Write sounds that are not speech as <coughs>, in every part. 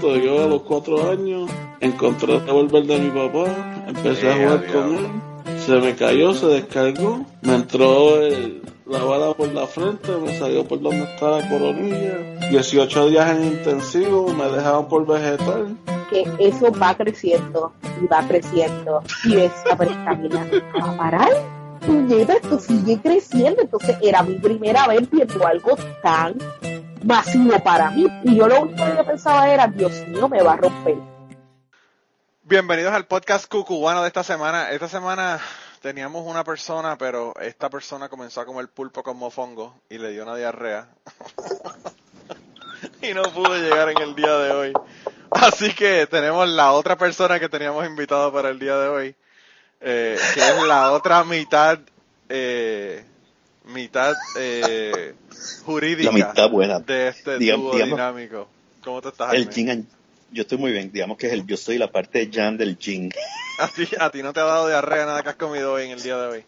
yo a los cuatro años encontré el revólver de mi papá, empecé a jugar con él, se me cayó, se descargó, me entró el, la bala por la frente, me salió por donde está la coronilla, 18 días en intensivo, me dejaron por vegetal. Que eso va creciendo y va creciendo y esa camina a parar. Puñeta, esto sigue creciendo. Entonces era mi primera vez viendo algo tan masivo para mí. Y yo lo único que pensaba era, Dios mío, me va a romper. Bienvenidos al podcast cucubano de esta semana. Esta semana teníamos una persona, pero esta persona comenzó a comer pulpo con mofongo y le dio una diarrea. <laughs> y no pudo llegar en el día de hoy. Así que tenemos la otra persona que teníamos invitado para el día de hoy, eh, que es la otra mitad, eh, mitad eh, <laughs> jurídica La mitad buena. de este Digam- dúo digamos, dinámico. ¿Cómo te estás, El and- yo estoy muy bien, digamos que es el, yo soy la parte de Jan del Jin. <laughs> ¿A ti, a ti no te ha dado diarrea nada que has comido hoy en el día de hoy.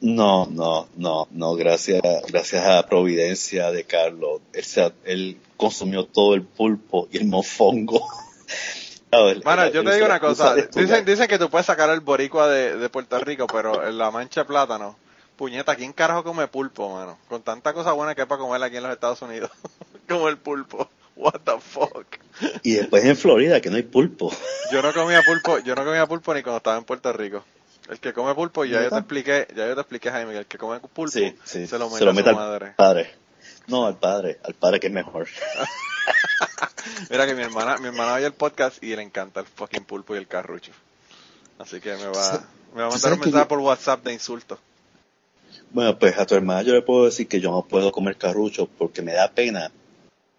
No, no, no, no, gracias, gracias a la providencia de Carlos. Él, se- él consumió todo el pulpo y el mofongo. <laughs> Bueno, yo te digo una cosa. Dicen, dicen que tú puedes sacar el boricua de, de Puerto Rico, pero en la mancha de plátano, puñeta, ¿quién carajo come pulpo, mano? Con tanta cosa buena que hay para comer aquí en los Estados Unidos. <laughs> Como el pulpo. What the fuck. Y después en Florida, que no hay pulpo. Yo no comía pulpo, yo no comía pulpo ni cuando estaba en Puerto Rico. El que come pulpo, ya yo te expliqué, ya yo te expliqué, Jaime, que el que come pulpo Sí, sí, se lo mete, a su al madre. padre. No, al padre, al padre que es mejor. <laughs> Mira que mi hermana, mi hermana oye el podcast y le encanta el fucking pulpo y el carrucho. Así que me va, <laughs> me va a ¿Tú mandar un mensaje yo- por WhatsApp de insultos. Bueno, pues a tu hermana yo le puedo decir que yo no puedo comer carrucho porque me da pena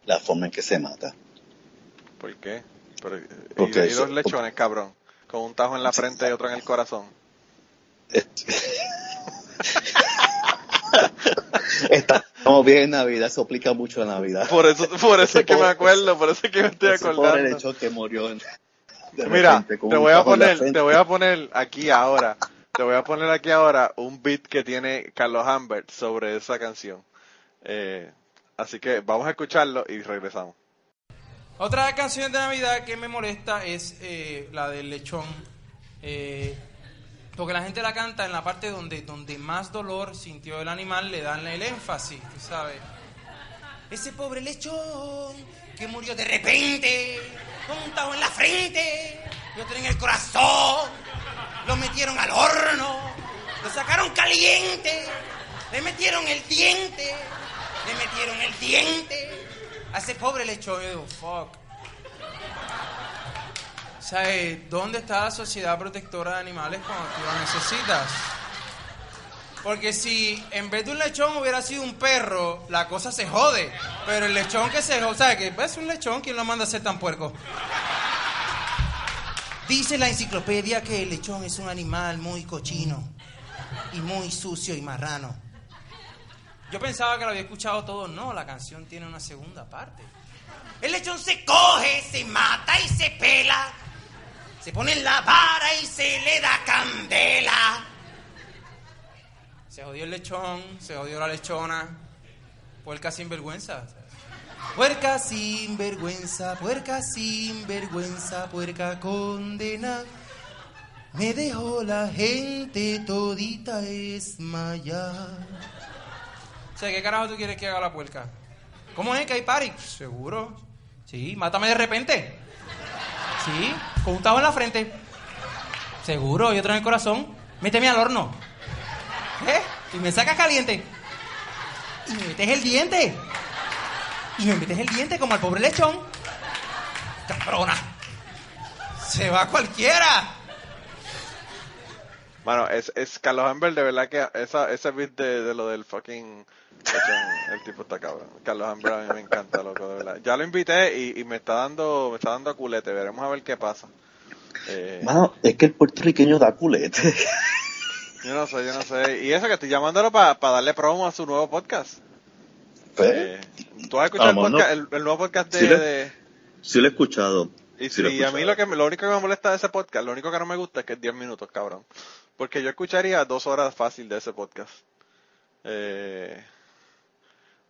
la forma en que se mata. ¿Por qué? Pero, y- Porque y, eso- dos lechones, cabrón. Con un tajo en la frente y otro en el corazón. <laughs> Estamos bien en Navidad, eso aplica mucho a Navidad. Por eso, por eso es que me acuerdo, por eso es que me estoy Ese pobre acordando. lechón que murió en- Mira, repente te voy a poner, te voy a poner aquí ahora, te voy a poner aquí ahora un beat que tiene Carlos Humbert sobre esa canción. Eh, así que vamos a escucharlo y regresamos. Otra canción de Navidad que me molesta es eh, la del lechón. eh, porque la gente la canta en la parte donde, donde más dolor sintió el animal, le dan el énfasis, tú sabes. Ese pobre lechón que murió de repente, tajo en la frente, y otro en el corazón, lo metieron al horno, lo sacaron caliente, le metieron el diente, le metieron el diente a ese pobre lechón. Yo digo, fuck. ¿Sabes dónde está la sociedad protectora de animales cuando tú la necesitas? Porque si en vez de un lechón hubiera sido un perro, la cosa se jode. Pero el lechón que se jode, ¿sabes? Que es un lechón, ¿quién lo manda a ser tan puerco? Dice la enciclopedia que el lechón es un animal muy cochino y muy sucio y marrano. Yo pensaba que lo había escuchado todo. No, la canción tiene una segunda parte. El lechón se coge, se mata y se pela. Se pone en la vara y se le da candela. Se jodió el lechón, se jodió la lechona. Puerca sin vergüenza. Puerca sin vergüenza, puerca sin vergüenza, puerca condena. Me dejó la gente todita esmayar. O sea, ¿qué carajo tú quieres que haga la puerca? ¿Cómo es que hay party? Seguro. Sí, mátame de repente. Sí, con un tajo en la frente. Seguro, y otro en el corazón. Méteme al horno. ¿Eh? Y me sacas caliente. Y me metes el diente. Y me metes el diente como al pobre lechón. Cabrona. Se va cualquiera. Bueno, es, es Carlos Humbert, de verdad que esa, ese beat de, de lo del fucking lechón, el tipo está cabrón. Carlos Humbert a mí me encanta, loco, de verdad. Ya lo invité y, y me está dando, me está dando a culete, veremos a ver qué pasa. Eh, Mano, es que el puertorriqueño da culete. <laughs> yo no sé, yo no sé. Y eso que estoy llamándolo para darle promo a su nuevo podcast. Eh, ¿Tú has escuchado el, vamos, podcast, no. el, el nuevo podcast de... Sí, le- de- sí lo he escuchado. y sí a mí lo que lo único que me molesta de ese podcast, lo único que no me gusta es que es 10 minutos, cabrón. Porque yo escucharía dos horas fácil de ese podcast. Eh,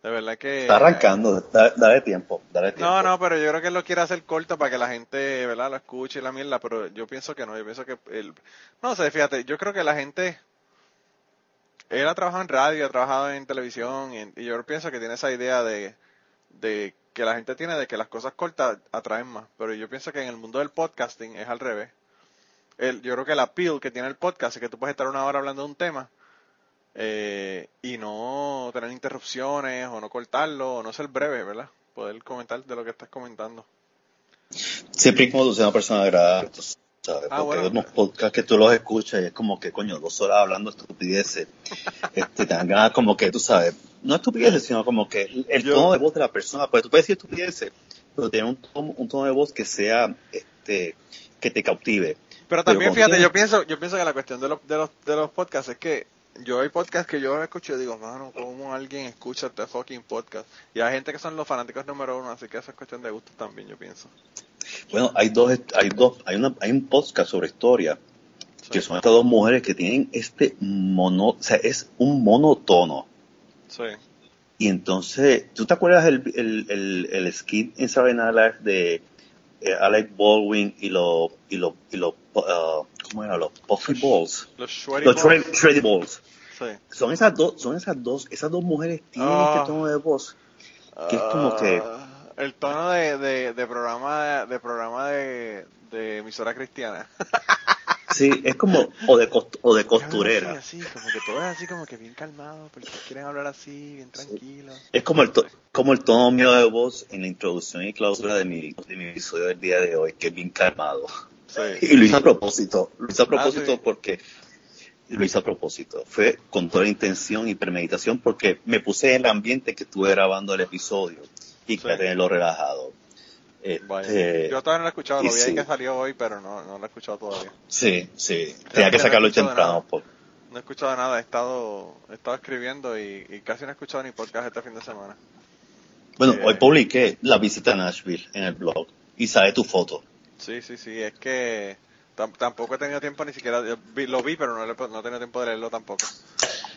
De verdad que... Está arrancando, da- dale tiempo, dale tiempo. No, no, pero yo creo que él lo quiere hacer corto para que la gente, ¿verdad? Lo escuche y la mierda, pero yo pienso que no, yo pienso que él... No sé, fíjate, yo creo que la gente... Él ha trabajado en radio, ha trabajado en televisión y, yo pienso que tiene esa idea de, que la gente tiene de que las cosas cortas atraen más, pero yo pienso que en el mundo del podcasting es al revés. Yo creo que el appeal que tiene el podcast es que tú puedes estar una hora hablando de un tema eh, y no tener interrupciones o no cortarlo o no ser breve, ¿verdad? Poder comentar de lo que estás comentando. Siempre tú seas una persona agradable, sabes, Ah, porque bueno. hay unos podcasts que tú los escuchas y es como que, coño, dos horas hablando estupideces, <laughs> este, te dan ganas como que, tú sabes, no estupideces, sino como que el Yo- tono de voz de la persona, pues tú puedes decir estupideces, pero tener un tono, un tono de voz que sea, este, que te cautive. Pero también, como fíjate, yo pienso, yo pienso que la cuestión de los, de los, de los podcasts es que yo hay podcasts que yo escucho y digo, mano, ¿cómo alguien escucha este fucking podcast? Y hay gente que son los fanáticos número uno, así que eso es cuestión de gustos también, yo pienso. Bueno, hay dos, hay dos, hay una, hay un podcast sobre historia, que son estas dos mujeres que tienen este mono, o sea, es un monotono. Sí. Y entonces, ¿tú te acuerdas el, el, el, el skit en Saturday Night Live de eh, Alec Baldwin y los, y los, y los, uh, ¿cómo era? Los Puffy Balls. Los Shreddy Los Balls. Shreddy Balls. Sí. Son esas dos, son esas dos, esas dos mujeres tienen Ah. este tono de voz. Que es como que- Ah, El tono de, de, de programa, de programa de, de emisora cristiana. <laughs> Sí, es como, o de, cost- o de costurera. Así, así, como que todo es así como que bien calmado, porque quieren hablar así, bien tranquilo. Es como el, to- como el tono mío de voz en la introducción y clausura de mi, de mi episodio del día de hoy, que es bien calmado. Sí. <laughs> Y lo hice a propósito, lo hice a propósito Ah, sí. porque lo hice a propósito. Fue con toda la intención y premeditación porque me puse en el ambiente que estuve grabando el episodio y Sí. quería tenerlo relajado. Este, Yo todavía no lo he escuchado, lo vi ahí sí. que salió hoy, pero no, no lo he escuchado todavía. sí, sí, tenía que no sacarlo escuchado temprano. por- No he escuchado nada, he estado, he estado escribiendo y, y casi no he escuchado ni podcast este fin de semana. Bueno, Eh. hoy publiqué la visita a Nashville en el blog y sale tu foto. Sí, sí, sí, es que tam- tampoco he tenido tiempo ni siquiera, lo vi, pero no, no he tenido tiempo de leerlo tampoco.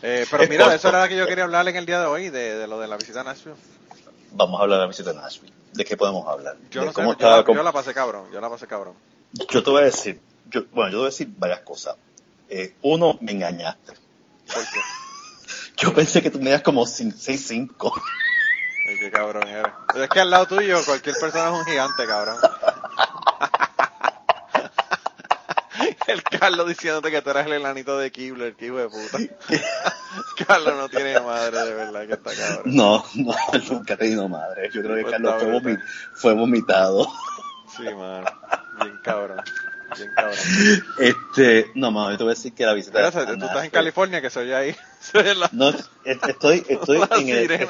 Eh, pero mira, eso era lo que yo quería hablar en el día de hoy, de, de lo de la visita a Nashville. Vamos a hablar de la visita a Nashville. ¿De qué podemos hablar? Yo de no sé, yo la, yo la pasé cabrón, yo la pasé cabrón. Yo te voy a decir, yo, bueno, yo te voy a decir varias cosas. Eh, uno, me engañaste. ¿Por qué? <laughs> Yo pensé que tú medías como 6'5". Ay, qué cabrón eres. Es que al lado tuyo cualquier persona es un gigante, cabrón. <laughs> El Carlos diciéndote que tú eras el enanito de Kibler, que hijo de puta. <laughs> Carlos no tiene madre, de verdad, que está cabrón. No, no, nunca he tenido madre. Yo creo que Pues Carlos fue, brutal. vomi- fue vomitado. Sí, mano. Bien cabrón. Bien cabrón. Este, no, mano, yo te voy a decir que la visita a tú estás en California, que se oye ahí. <laughs> Se oye la, No, es- estoy, estoy <laughs> la en el.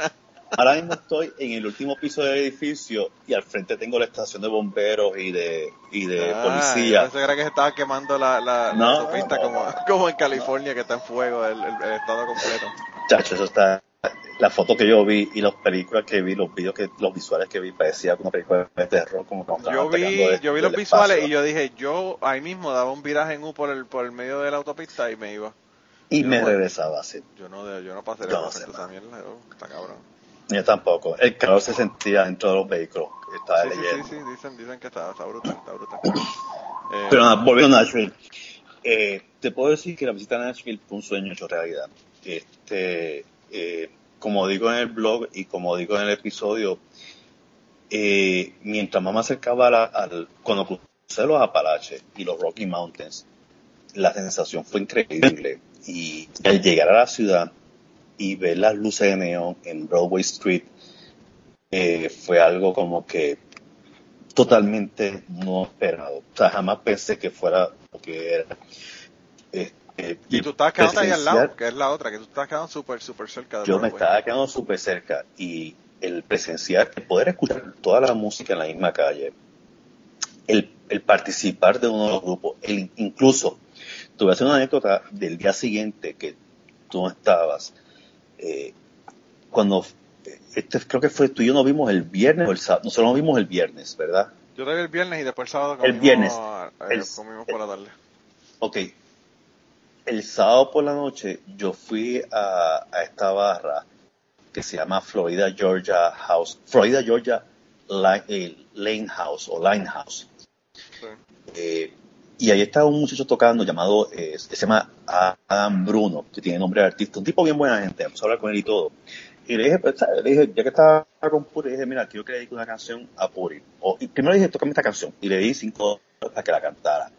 Ahora mismo estoy en el último piso del edificio y al frente tengo la estación de bomberos y de, y de Ah, policía. Yo pensé que se estaba quemando la, la, autopista no, como, como en California, que está en fuego el, el- el estado completo. Chacho, eso está. La foto que yo vi y las películas que vi, los videos que, los visuales que vi, parecía como una película de terror, como Yo vi, de- yo vi los visuales espacio. y yo dije, yo ahí mismo daba un viraje en U por el, por el medio de la autopista y me iba. Y yo me no- regresaba así. Yo no, de- yo no Yo no esa mierda, está cabrón. Yo tampoco. El calor se sentía dentro de los vehículos. Estaba Sí, leyendo. sí, sí, dicen, dicen que está, está brutal, está brutal. <coughs> Eh, Pero nada, volviendo a Nashville. Eh, te puedo decir que la visita a Nashville fue un sueño hecho realidad. Este, eh, como digo en el blog y como digo en el episodio, mientras más me acercaba la- al, cuando crucé los Apalaches y los Rocky Mountains, la sensación fue increíble. Y al llegar a la ciudad y ver las luces de neón en Broadway Street, eh, fue algo como que totalmente no esperado. O sea, jamás pensé que fuera lo que era. Este, y tú estabas quedando ahí al lado, que es la otra, que tú estabas quedando súper, súper cerca de Yo me estaba quedando súper cerca y el presenciar, el poder escuchar toda la música en la misma calle, el, el participar de uno de los grupos, el incluso, hacer una anécdota del día siguiente que tú no estabas, eh, cuando, este creo que fue tú y yo nos vimos el viernes o el sábado, nosotros nos vimos el viernes, ¿verdad? Yo te vi el viernes y después el sábado El viernes. eh, El- comimos por la tarde. Ok. El sábado por la noche yo fui a, a esta barra que se llama Florida Georgia House, Florida Georgia eh, Lane, House o Line House. Eh, y ahí estaba un muchacho tocando llamado, eh, se llama Adam Bruno, que tiene nombre de artista, un tipo bien buena gente, vamos a hablar con él y todo. Y le dije, pues, le dije ya que estaba con Puri, le dije, mira, quiero que le dedique una canción a Puri. O, y primero le dije, tócame esta canción. Y le di cinco para que la cantara.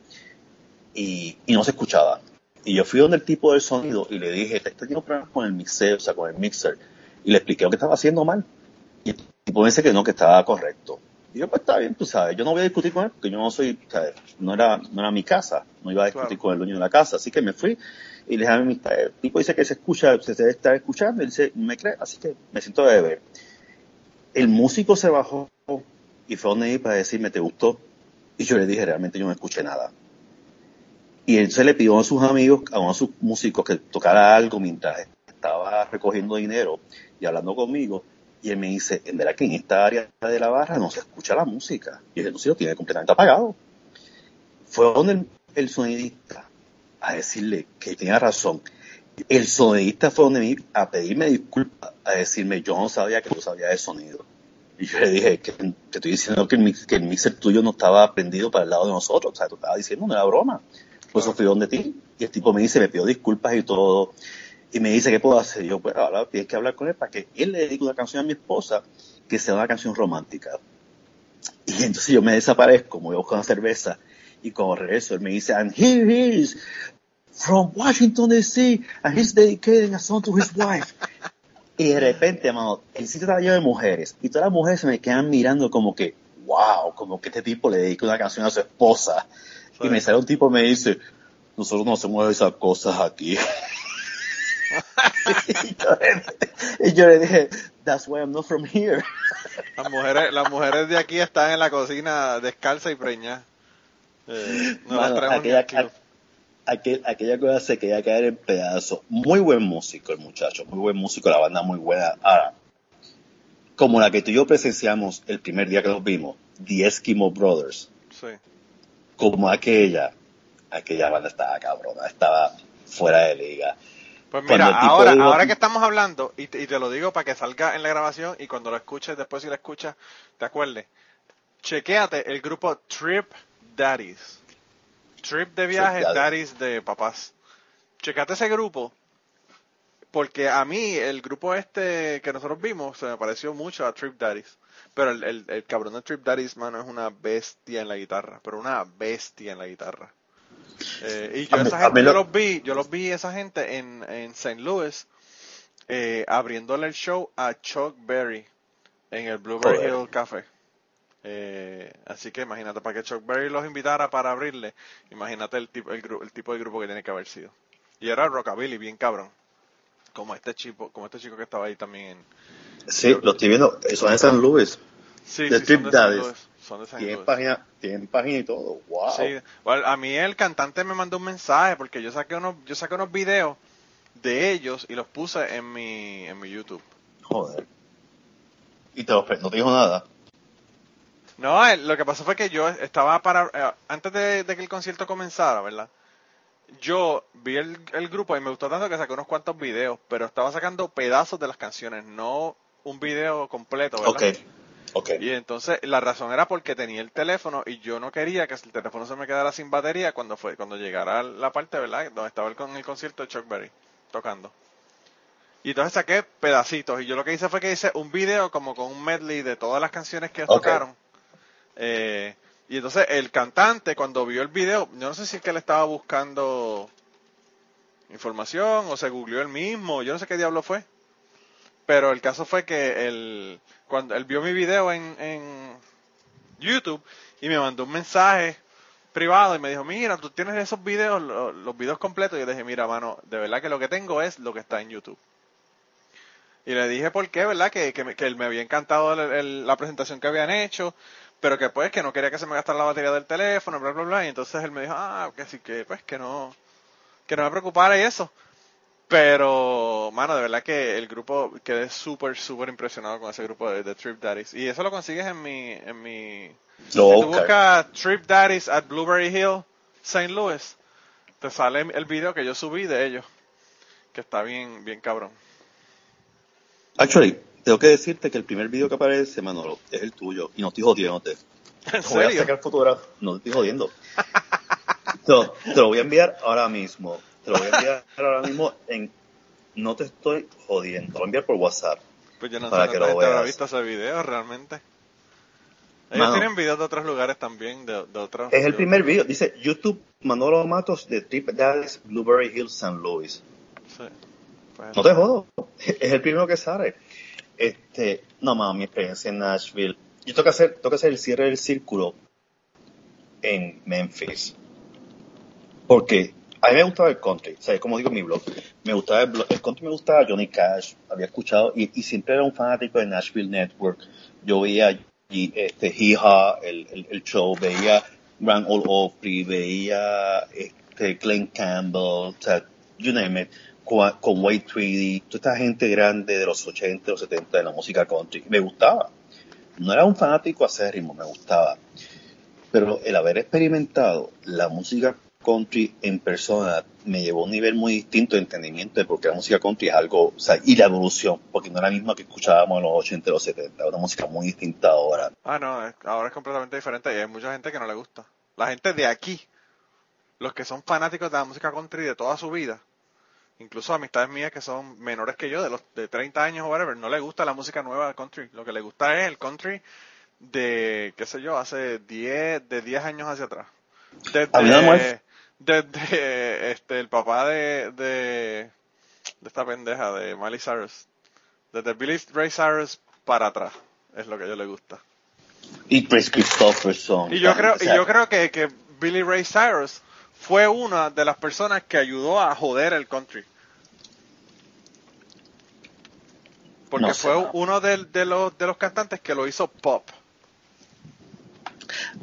Y, y no se escuchaba. Y yo fui donde el tipo del sonido y le dije, este teniendo problemas con el mixer, o sea, con el mixer. Y le expliqué lo que estaba haciendo mal. Y el tipo me dice que no, que estaba correcto. Y yo, pues está bien, tú sabes, yo no voy a discutir con él porque yo no soy, ¿sabes? No era, no era mi casa, no iba a discutir con el dueño de la casa. Así que me fui y le dije a mi el tipo dice que se escucha, se debe estar escuchando, y dice, me cree, así que me siento de ver. El músico se bajó y fue donde para decirme, ¿te gustó? Y yo le dije, realmente yo no escuché nada. Y él se le pidió a sus amigos, a uno de sus músicos, que tocara algo mientras estaba recogiendo dinero y hablando conmigo. Y él me dice, en verdad que en esta área de la barra no se escucha la música. Y dije, no, lo tiene completamente apagado. Fue donde el, sonidista a decirle que tenía razón. El sonidista fue donde a pedirme disculpas, a decirme, yo no sabía que tú sabías de sonido. Y yo le dije, que te estoy diciendo que el, que el mixer tuyo no estaba prendido para el lado de nosotros. O sea, tú estabas diciendo, no era broma. Pues eso fui donde ti. Y el tipo me dice, me pidió disculpas y todo. Y me dice, ¿qué puedo hacer? yo, pues ahora tienes que hablar con él para que él le dedique una canción a mi esposa que sea una canción romántica. Y entonces yo me desaparezco, me voy a buscar una cerveza. Y cuando regreso, él me dice, and here he is, from Washington D.C., and he's dedicating a song to his wife. y de repente, hermano, el sitio estaba lleno de mujeres. Y todas las mujeres se me quedan mirando como que, wow, como que este tipo le dedica una canción a su esposa. Y me sale un tipo y me dice, nosotros no hacemos esas cosas aquí. <laughs> <laughs> y, yo le, dije, that's why I'm not from here. Las mujeres, las mujeres de aquí están en la cocina descalza y preña. Eh, no aquella, aquella, cosa se quería caer en pedazos. Muy buen músico el muchacho, muy buen músico, la banda muy buena. Ahora, como la que tú y yo presenciamos el primer día que los vimos, The Eskimo Brothers. Sí como aquella, aquella banda estaba cabrona, estaba fuera de liga. Pues mira, ahora, ahora que estamos hablando, y te, lo digo para que salga en la grabación y cuando lo escuches, después si lo escuchas, te acuerdes. Chequéate el grupo Trip Daddies. Trip de viaje, Daddies de papás. Chequéate ese grupo, porque a mí el grupo este que nosotros vimos se me pareció mucho a Trip Daddies. Pero el, el, cabrón de Trip Daddy's, mano, es una bestia en la guitarra, pero una bestia en la guitarra. Eh, y yo, esa gente, yo los vi, yo los vi esa gente en, en St. Louis, eh, abriéndole el show a Chuck Berry en el Blueberry Hill Café. Eh, así que imagínate, para que Chuck Berry los invitara para abrirle, imagínate el tipo, el, el tipo de grupo que tiene que haber sido. Y era rockabilly, bien cabrón. Como este chico, como este chico que estaba ahí también en, Sí, lo estoy viendo. Son de San Luis. Sí, de sí, Son de San tienen página, tienen página y todo. Wow. Sí. a mí el cantante me mandó un mensaje porque yo saqué unos, yo saqué unos videos de ellos y los puse en mi, en mi YouTube. Joder. ¿Y te no te dijo nada? No, lo que pasó fue que yo estaba para, eh, antes de, que el concierto comenzara, ¿verdad? Yo vi el, el, grupo y me gustó tanto que saqué unos cuantos videos, pero estaba sacando pedazos de las canciones, no un video completo, ¿verdad? Okay. Okay. Y entonces la razón era porque tenía el teléfono y yo no quería que el teléfono se me quedara sin batería cuando fue cuando llegara la parte, ¿verdad? Donde estaba el, con el concierto de Chuck Berry tocando. Y entonces saqué pedacitos y yo lo que hice fue que hice un video como con un medley de todas las canciones que tocaron. Eh, y entonces el cantante cuando vio el video, yo no sé si es que él estaba buscando información o se googleó él mismo, yo no sé qué diablo fue. Pero el caso fue que él, cuando él vio mi video en, en YouTube y me mandó un mensaje privado y me dijo, mira, tú tienes esos videos, los, videos completos. Y yo le dije, mira, mano, de verdad que lo que tengo es lo que está en YouTube. Y le dije por qué, ¿verdad? Que, que, que me había encantado la presentación que habían hecho, pero que pues que no quería que se me gastara la batería del teléfono, bla, bla, bla. Y entonces él me dijo, ah, que sí, que pues que no, que no me preocupara y eso. Pero, mano, de verdad que el grupo, quedé súper, súper impresionado con ese grupo de, Trip Daddies. Y eso lo consigues en mi, en mi, si tú buscas Trip Daddies at Blueberry Hill, St. Louis, te sale el video que yo subí de ellos, que está bien, bien cabrón. Actually, tengo que decirte que el primer video que aparece, Manolo, es el tuyo. Y no estoy jodiéndote. <laughs> ¿En Te voy a serio? sacar fotografía. No te estoy jodiendo. <laughs> lo, te lo voy a enviar ahora mismo. Te lo voy a enviar <laughs> ahora mismo en... No te estoy jodiendo. Te lo voy a enviar por WhatsApp. Pues yo no Para sé que lo gente habrá veas. visto ese video realmente. Ellos Mano. tienen videos de otros lugares también, de, de otros. Es el primer video. Dice YouTube Manolo Matos de Trip Daddy's Blueberry Hills San Luis. Sí. Pues, No te jodo. <laughs> Es el primero que sale. Este, no más, mi experiencia en Nashville. Yo tengo que hacer, tengo que hacer el cierre del círculo en Memphis. Porque a mí me gustaba el country, o sea, como digo en mi blog, me gustaba el, blog- el country, me gustaba Johnny Cash, había escuchado y, siempre era un fanático de Nashville Network. Yo veía este, el, el, show, veía Grand Ole Opry, veía este, Glenn Campbell, o sea, you name it, con, con White Tweedy, toda esta gente grande de los 80, los 70 de la música country. Me gustaba. No era un fanático acérrimo, me gustaba. Pero el haber experimentado la música country en persona me llevó a un nivel muy distinto de entendimiento de por qué la música country es algo, o sea, y la evolución, porque no era la misma que escuchábamos en los 80 y los 70, una música muy distinta ahora. Ah, no, es- ahora es completamente diferente y hay mucha gente que no le gusta. La gente de aquí, los que son fanáticos de la música country de toda su vida, incluso amistades mías que son menores que yo, de los de 30 años o whatever, no les gusta la música nueva de country. Lo que les gusta es el country de, qué sé yo, hace 10, de 10 años hacia atrás. Desde, desde este, el papá de, de, de esta pendeja, de Miley Cyrus. Desde Billy Ray Cyrus para atrás. Es lo que a ellos les gusta. Y Chris Christopherson. Y yo creo, y yo creo que, que Billy Ray Cyrus fue una de las personas que ayudó a joder el country. Porque No sé, fue uno de, de los, de los cantantes que lo hizo pop.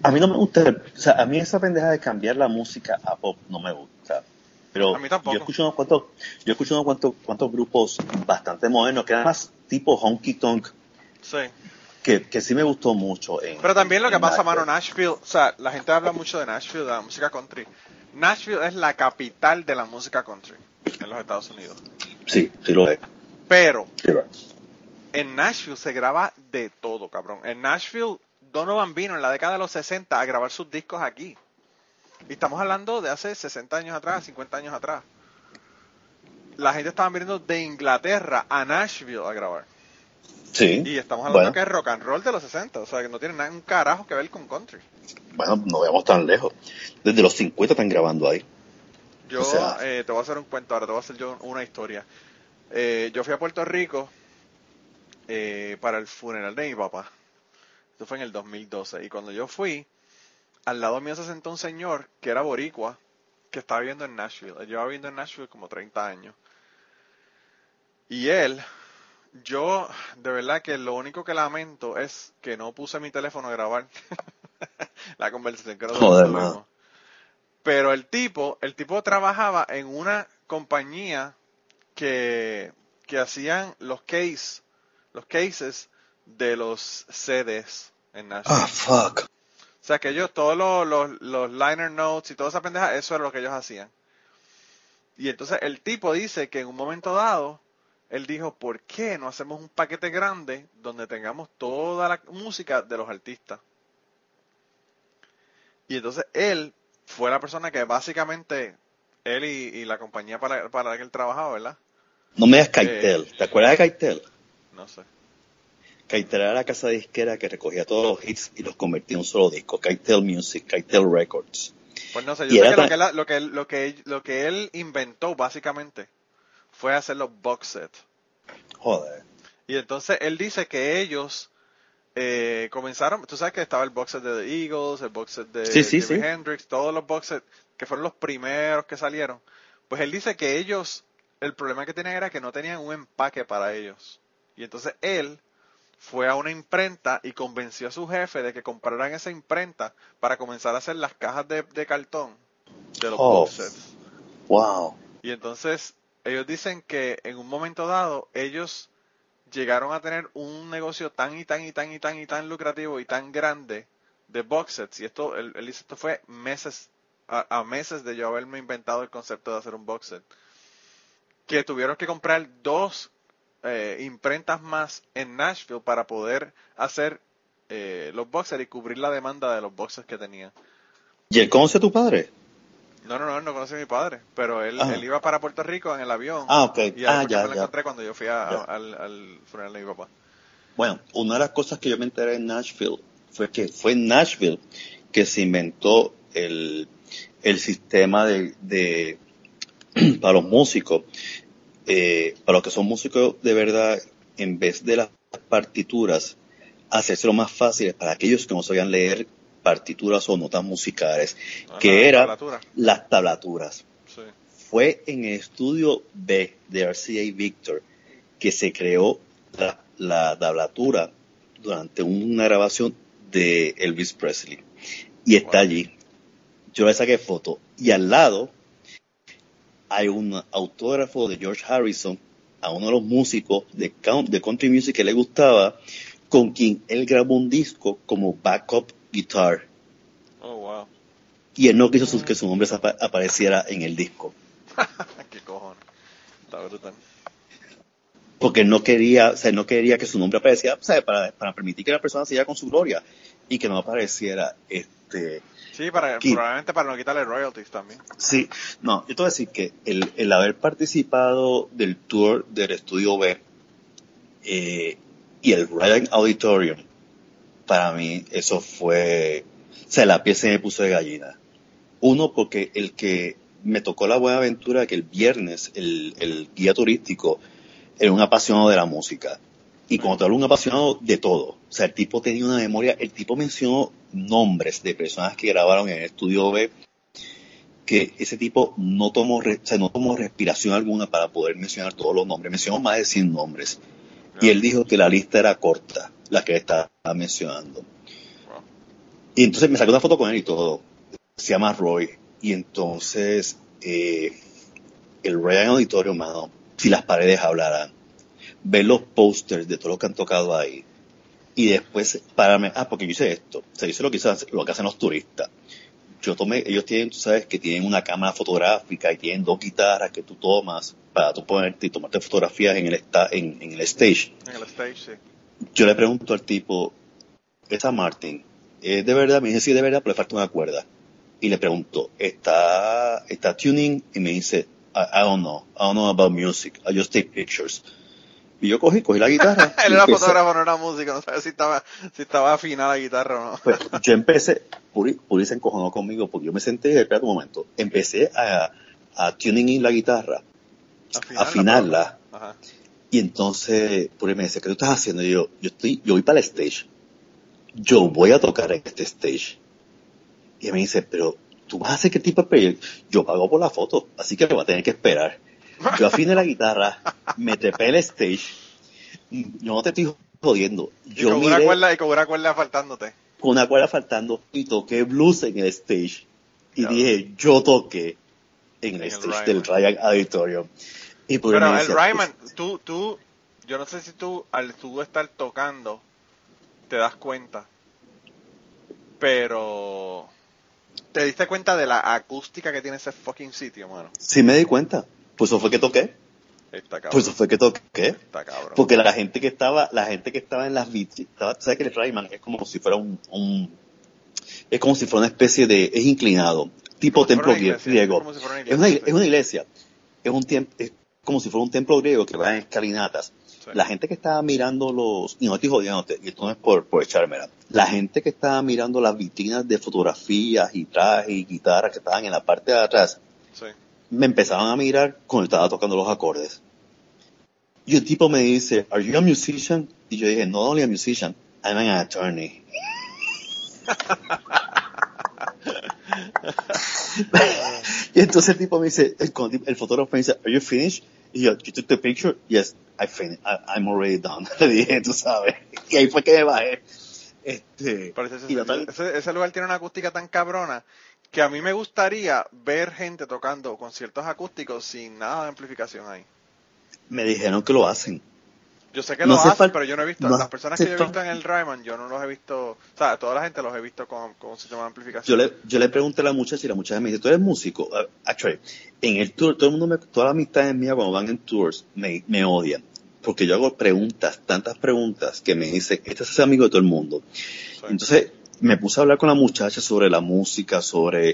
A mí no me gusta, o sea, a mí esa pendeja de cambiar la música a pop no me gusta. Pero A mí tampoco. yo escucho unos cuantos, yo escucho unos cuantos, cuantos grupos bastante modernos que eran más tipo honky tonk Sí. que, que sí me gustó mucho. En, Pero también lo que pasa, Nashville. mano, Nashville, o sea, la gente habla mucho de Nashville, de la música country. Nashville es la capital de la música country en los Estados Unidos. Sí, sí lo es. Pero sí en Nashville se graba de todo, cabrón. En Nashville, Donovan vino en la década de los 60 a grabar sus discos aquí. Y estamos hablando de hace 60 años atrás, 50 años atrás. La gente estaba viniendo de Inglaterra a Nashville a grabar. Sí. Y estamos hablando bueno, que es rock and roll de los 60, o sea que no tiene nada, un carajo que ver con country. bueno, no veamos tan lejos. Desde los 50 están grabando ahí. Yo O sea- eh, te voy a hacer un cuento ahora, te voy a hacer yo una historia. Eh, yo fui a Puerto Rico eh, para el funeral de mi papá. Esto fue en el 2012. Y cuando yo fui, al lado mío se sentó un señor que era boricua, que estaba viviendo en Nashville. Él llevaba viviendo en Nashville como 30 años. Y él, yo de verdad que lo único que lamento es que no puse mi teléfono a grabar <laughs> la conversación que nosotros tuvimos. Pero el tipo, el tipo trabajaba en una compañía que, que hacían los case, los cases de los CDs en Nashville. Ah, fuck. O sea que ellos, todos los, los, los liner notes y toda esa pendeja, eso era lo que ellos hacían. Y entonces el tipo dice que en un momento dado, él dijo, ¿por qué no hacemos un paquete grande donde tengamos toda la música de los artistas? Y entonces él fue la persona que básicamente, él y, y la compañía para, para la que él trabajaba, ¿verdad? No me digas Keitel. ¿Te acuerdas de Keitel? No sé. Keitel era la casa disquera que recogía todos los hits y los convertía en un solo disco. Keitel Music, Keitel Records. Pues no sé, Y yo sé era que lo que, él- lo, que, lo, que, él- lo que él inventó básicamente fue hacer los box sets. Joder. Y entonces él dice que ellos eh, comenzaron, tú sabes que estaba el box set de The Eagles, el box set de Sí, sí, Jimi sí. Hendrix, todos los box sets que fueron los primeros que salieron. Pues él dice que ellos, el problema que tenían era que no tenían un empaque para ellos. Y entonces él fue a una imprenta y convenció a su jefe de que compraran esa imprenta para comenzar a hacer las cajas de, de cartón de los Oh. Wow. Y entonces ellos dicen que en un momento dado ellos llegaron a tener un negocio tan y tan y tan y tan y tan lucrativo y tan grande de box sets. Y esto, él, él dice, esto fue meses, a, a meses de yo haberme inventado el concepto de hacer un box set. Que tuvieron que comprar dos eh, imprentas más en Nashville para poder hacer eh, los boxers y cubrir la demanda de los boxers que tenía. ¿Y él conoce a tu padre? No, no, no, él no conoce a mi padre, pero él, Ah. él iba para Puerto Rico en el avión. Ah, ok. Y Ah, ya, me lo encontré cuando yo fui a- al, al funeral de mi papá. Bueno, una de las cosas que yo me enteré en Nashville fue que fue en Nashville que se inventó el, el sistema de, de <clears throat> para los músicos, eh, para los que son músicos de verdad, en vez de las partituras, hacerse lo más fácil para aquellos que no sabían leer partituras o notas musicales, Ajá, que era tablatura. las tablaturas. Sí. Fue en el estudio B de RCA Victor que se creó la, la tablatura durante una grabación de Elvis Presley. Y está allí. Yo le saqué foto. Y al lado hay un autógrafo de George Harrison a uno de los músicos de, count- de country music que le gustaba, con quien él grabó un disco como backup guitar. Oh, wow. Y él no quiso su- que su nombre apa- apareciera en el disco. <laughs> Qué cojones. Está brutal. porque él no quería, o sea, no quería que su nombre apareciera, o sea, para, para permitir que la persona siga con su gloria y que no apareciera, este, Sí, para, probablemente para no quitarle royalties también. sí, no, yo te voy a decir que el, el haber participado del tour del estudio B eh, y el Ryan Auditorium, para mí eso fue, o sea, la piel se me puso de gallina. Uno, porque el que me tocó la buena aventura que el viernes el, el guía turístico era un apasionado de la música. Y cuando te hablo un apasionado de todo, o sea, el tipo tenía una memoria, el tipo mencionó nombres de personas que grabaron en el estudio B, que ese tipo no tomó, o sea, no tomó respiración alguna para poder mencionar todos los nombres, mencionó más de 100 nombres. Y él dijo que la lista era corta, la que él estaba mencionando. Wow. Y entonces me sacó una foto con él y todo. Se llama Roy. Y entonces, eh, el Ryan Auditorio, mano, si las paredes hablaran, ver los posters de todo lo que han tocado ahí. Y después, pararme, ah, porque yo hice esto. O yo hice lo que, lo que hacen los turistas. Yo tomé, ellos tienen, tú sabes, que tienen una cámara fotográfica y tienen dos guitarras que tú tomas para tú ponerte y tomarte fotografías en el, en, en el stage En el stage, sí. yo le pregunto al tipo, esa Martin, ¿es de verdad? Me dice, sí, de verdad, pero le falta una cuerda. Y le pregunto, ¿está, está tuning? Y me dice, I, I don't know, I don't know about music, I just take pictures. Y yo cogí, cogí la guitarra. <laughs> Él era empecé- fotógrafo, no era músico, no sabía si estaba, si estaba afinada la guitarra o no. Pues yo empecé, Puri, Puri se encojonó conmigo porque yo me senté, espera un momento, empecé a, a tuning in la guitarra afinarla. Ajá. Y entonces, Puri me dice, ¿qué tú estás haciendo? Y yo, yo estoy, yo voy para el stage. Yo voy a tocar en este stage. Y él me dice, pero tú vas a hacer qué tipo de proyecto? Yo pago por la foto, así que me va a tener que esperar. Yo afiné la guitarra, me trepé el stage. Yo no te estoy jodiendo. Y Yo con una cuerda, y con una cuerda faltándote. con una cuerda faltando y toqué blues en el stage. Y dije, yo toqué en el En el stage del. Ryan Auditorium. Y Puri Pero el decía, Ryman, tú, tú, yo no sé si tú, al tú estar tocando, te das cuenta. Pero, ¿te diste cuenta de la acústica que tiene ese fucking sitio, mano? Sí me di cuenta. Pues eso fue que toqué. Está cabrón. Pues eso fue que toqué. Está cabrón. Porque la gente que estaba, la gente que estaba en las vitrinas, sabes que el Rayman es como si fuera un, un- es como si fuera una especie de, es inclinado, tipo Como templo iglesia, griego. como si fuera una Es una, iglesia, es una iglesia, es un tiempo, es como si fuera un templo griego que va en escalinatas. Sí. La gente que estaba mirando los, y no estoy jodiéndote, y esto no es por, por echármela, la gente que estaba mirando las vitrinas de fotografías y trajes y guitarras que estaban en la parte de atrás, Sí. Me empezaban a mirar cuando estaba tocando los acordes. Y el tipo me dice, ¿Are you a musician? Y yo dije, not only a musician, I'm an attorney. <laughs> y entonces el tipo me dice, el, el fotógrafo me dice, ¿Are you finished? Y yo, ¿You took the picture? Yes, I finished. I, I'm already done. <laughs> Le dije, tú sabes. Y ahí fue que me bajé. Este, Pero ese, y ese- ese lugar tiene una acústica tan cabrona que a mí me gustaría ver gente tocando conciertos acústicos sin nada de amplificación ahí. me dijeron que lo hacen. Yo sé que No lo hace hacen, pero yo no he visto. no las personas que yo he visto en el Ryman, yo no los he visto. O sea, toda la gente los he visto con, con un sistema de Yo amplificación. le, yo le pregunté a la muchacha y la muchacha me dice, ¿tú eres músico? Uh, actually, en el tour, todo el mundo, me, todas las amistades mías cuando van en tours me, me odian. porque yo hago preguntas, tantas preguntas, que me dice, este es amigo de todo el mundo. Entonces, me puse a hablar con la muchacha sobre la música, sobre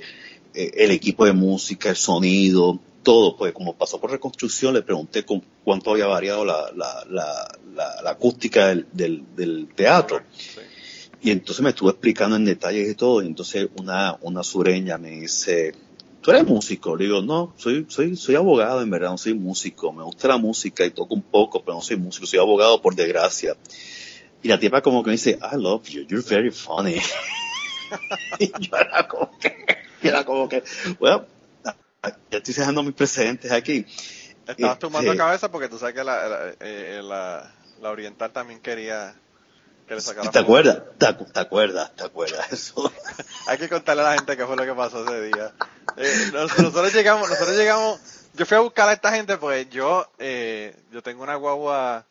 eh, el equipo de música, el sonido, todo, pues como pasó por reconstrucción, le pregunté con cuánto había variado la, la, la, la, acústica del, del, teatro. Y entonces me estuvo explicando en detalles y todo, y entonces una, una sureña me dice, ¿tú eres músico? Le digo, no, soy, soy, soy abogado, en verdad, no soy músico, me gusta la música y toco un poco, pero no soy músico, soy abogado por desgracia. Y la tipa como que me dice, I love you, you're very funny. <laughs> y yo era como que, era como que, bueno, ya estoy dejando mis precedentes aquí. Estabas tomando este, cabeza porque tú sabes que la, eh, la, la, oriental también quería que le sacara ¿Te acuerdas? ¿Te, acuerdas? ¿Te acuerdas eso? <laughs> Hay que contarle a la gente qué fue lo que pasó ese día. Eh, nosotros llegamos, nosotros llegamos, yo fui a buscar a esta gente pues yo, eh, yo tengo una guagua,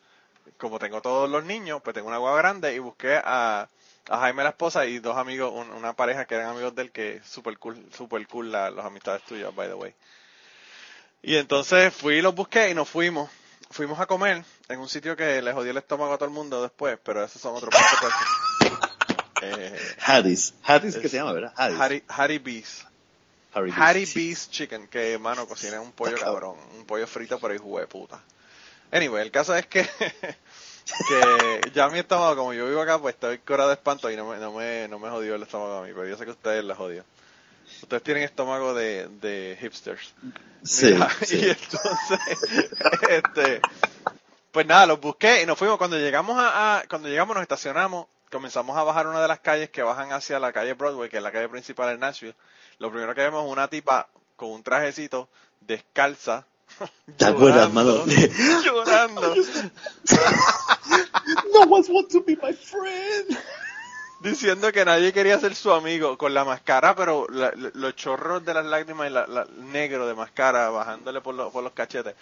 como tengo todos los niños, pues tengo una guagua grande y busqué a a Jaime la esposa y dos amigos, una pareja que eran amigos del que super cool, super cool la, los amistades tuyas, by the way. Y entonces fui y los busqué y nos fuimos. Fuimos a comer en un sitio que le jodió el estómago a todo el mundo después, pero esos son otros puntos. <laughs> eh. Hattie's que se llama, ¿verdad? Hattie Bees. Hattie Bees Chicken, que mano cocina un pollo cabrón, un pollo frito por hijo de puta. Anyway, el caso es que <laughs> que ya mi estómago, como yo vivo acá, pues estoy cora de espanto y no me, no me, no me jodió el estómago a mí, pero yo sé que ustedes les jodió. Ustedes tienen estómago de, de hipsters. Sí, <laughs> Y entonces, <laughs> este, pues nada, los busqué y nos fuimos. Cuando llegamos a, cuando llegamos nos estacionamos, comenzamos a bajar una de las calles que bajan hacia la calle Broadway, que es la calle principal de Nashville. Lo primero que vemos es una tipa con un trajecito descalza, ¿Te acuerdas, mano? <laughs> Llorando. <laughs> no one wants to be my friend. Diciendo que nadie quería ser su amigo con la máscara, pero los chorros de las lágrimas y la, negro de máscara bajándole por, por los cachetes.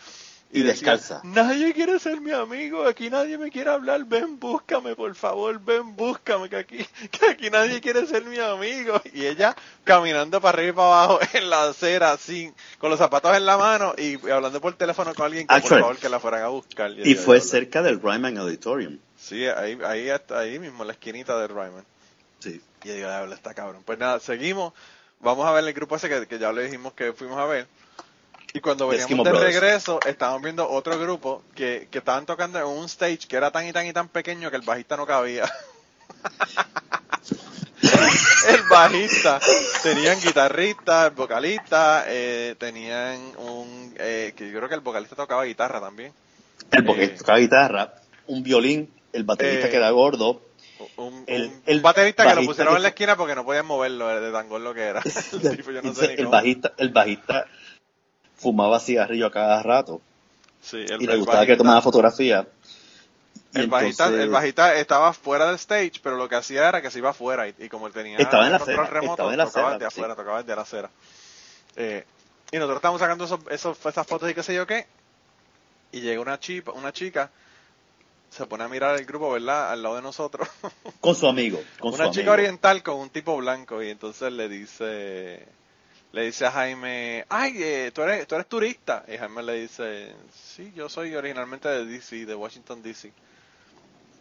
Y, descalza. Nadie quiere ser mi amigo, aquí nadie me quiere hablar, ven búscame, por favor, ven búscame, que aquí, <laughs> que aquí nadie quiere ser mi amigo. Y ella caminando para arriba y para abajo <laughs> en la acera, así, con los zapatos en la mano y hablando por teléfono con alguien que por favor que la fueran a buscar. Y, fue cerca del Ryman Auditorium. Sí, ahí, ahí, ahí mismo, en la esquinita del Ryman. Sí. Y yo digo, habla está cabrón. Pues nada, seguimos. Vamos a ver el grupo ese que, que ya le dijimos que fuimos a ver. Y cuando veníamos de regreso, estábamos viendo otro grupo que, que estaban tocando en un stage que era tan y tan y tan pequeño que el bajista no cabía. <laughs> el bajista, tenían guitarrista, vocalista, eh, tenían un, eh, que yo creo que el vocalista tocaba guitarra también. El vocalista eh, tocaba guitarra, un violín, el baterista eh, que era gordo, un, el, baterista que lo pusieron en la esquina porque no podían moverlo de tan gordo que era. <laughs> <laughs> el, bajista, el bajista fumaba cigarrillo a cada rato. Sí, y le gustaba que tomara fotografía. El, bajista, el bajista estaba fuera del stage, pero lo que hacía era que se iba afuera y, como él tenía estaba en la control remoto, estaba en la tocaba de afuera, tocaba de la acera. Eh, y nosotros estábamos sacando esos, esos, esas fotos y qué sé yo qué, y llega una chica, una chica, se pone a mirar el grupo, ¿verdad? Al lado de nosotros. Con su amigo. Con una chica oriental con un tipo blanco y entonces le dice le dice a Jaime, ay, eh, ¿tú, eres, tú eres turista. Y Jaime le dice, sí, yo soy originalmente de DC, de Washington DC.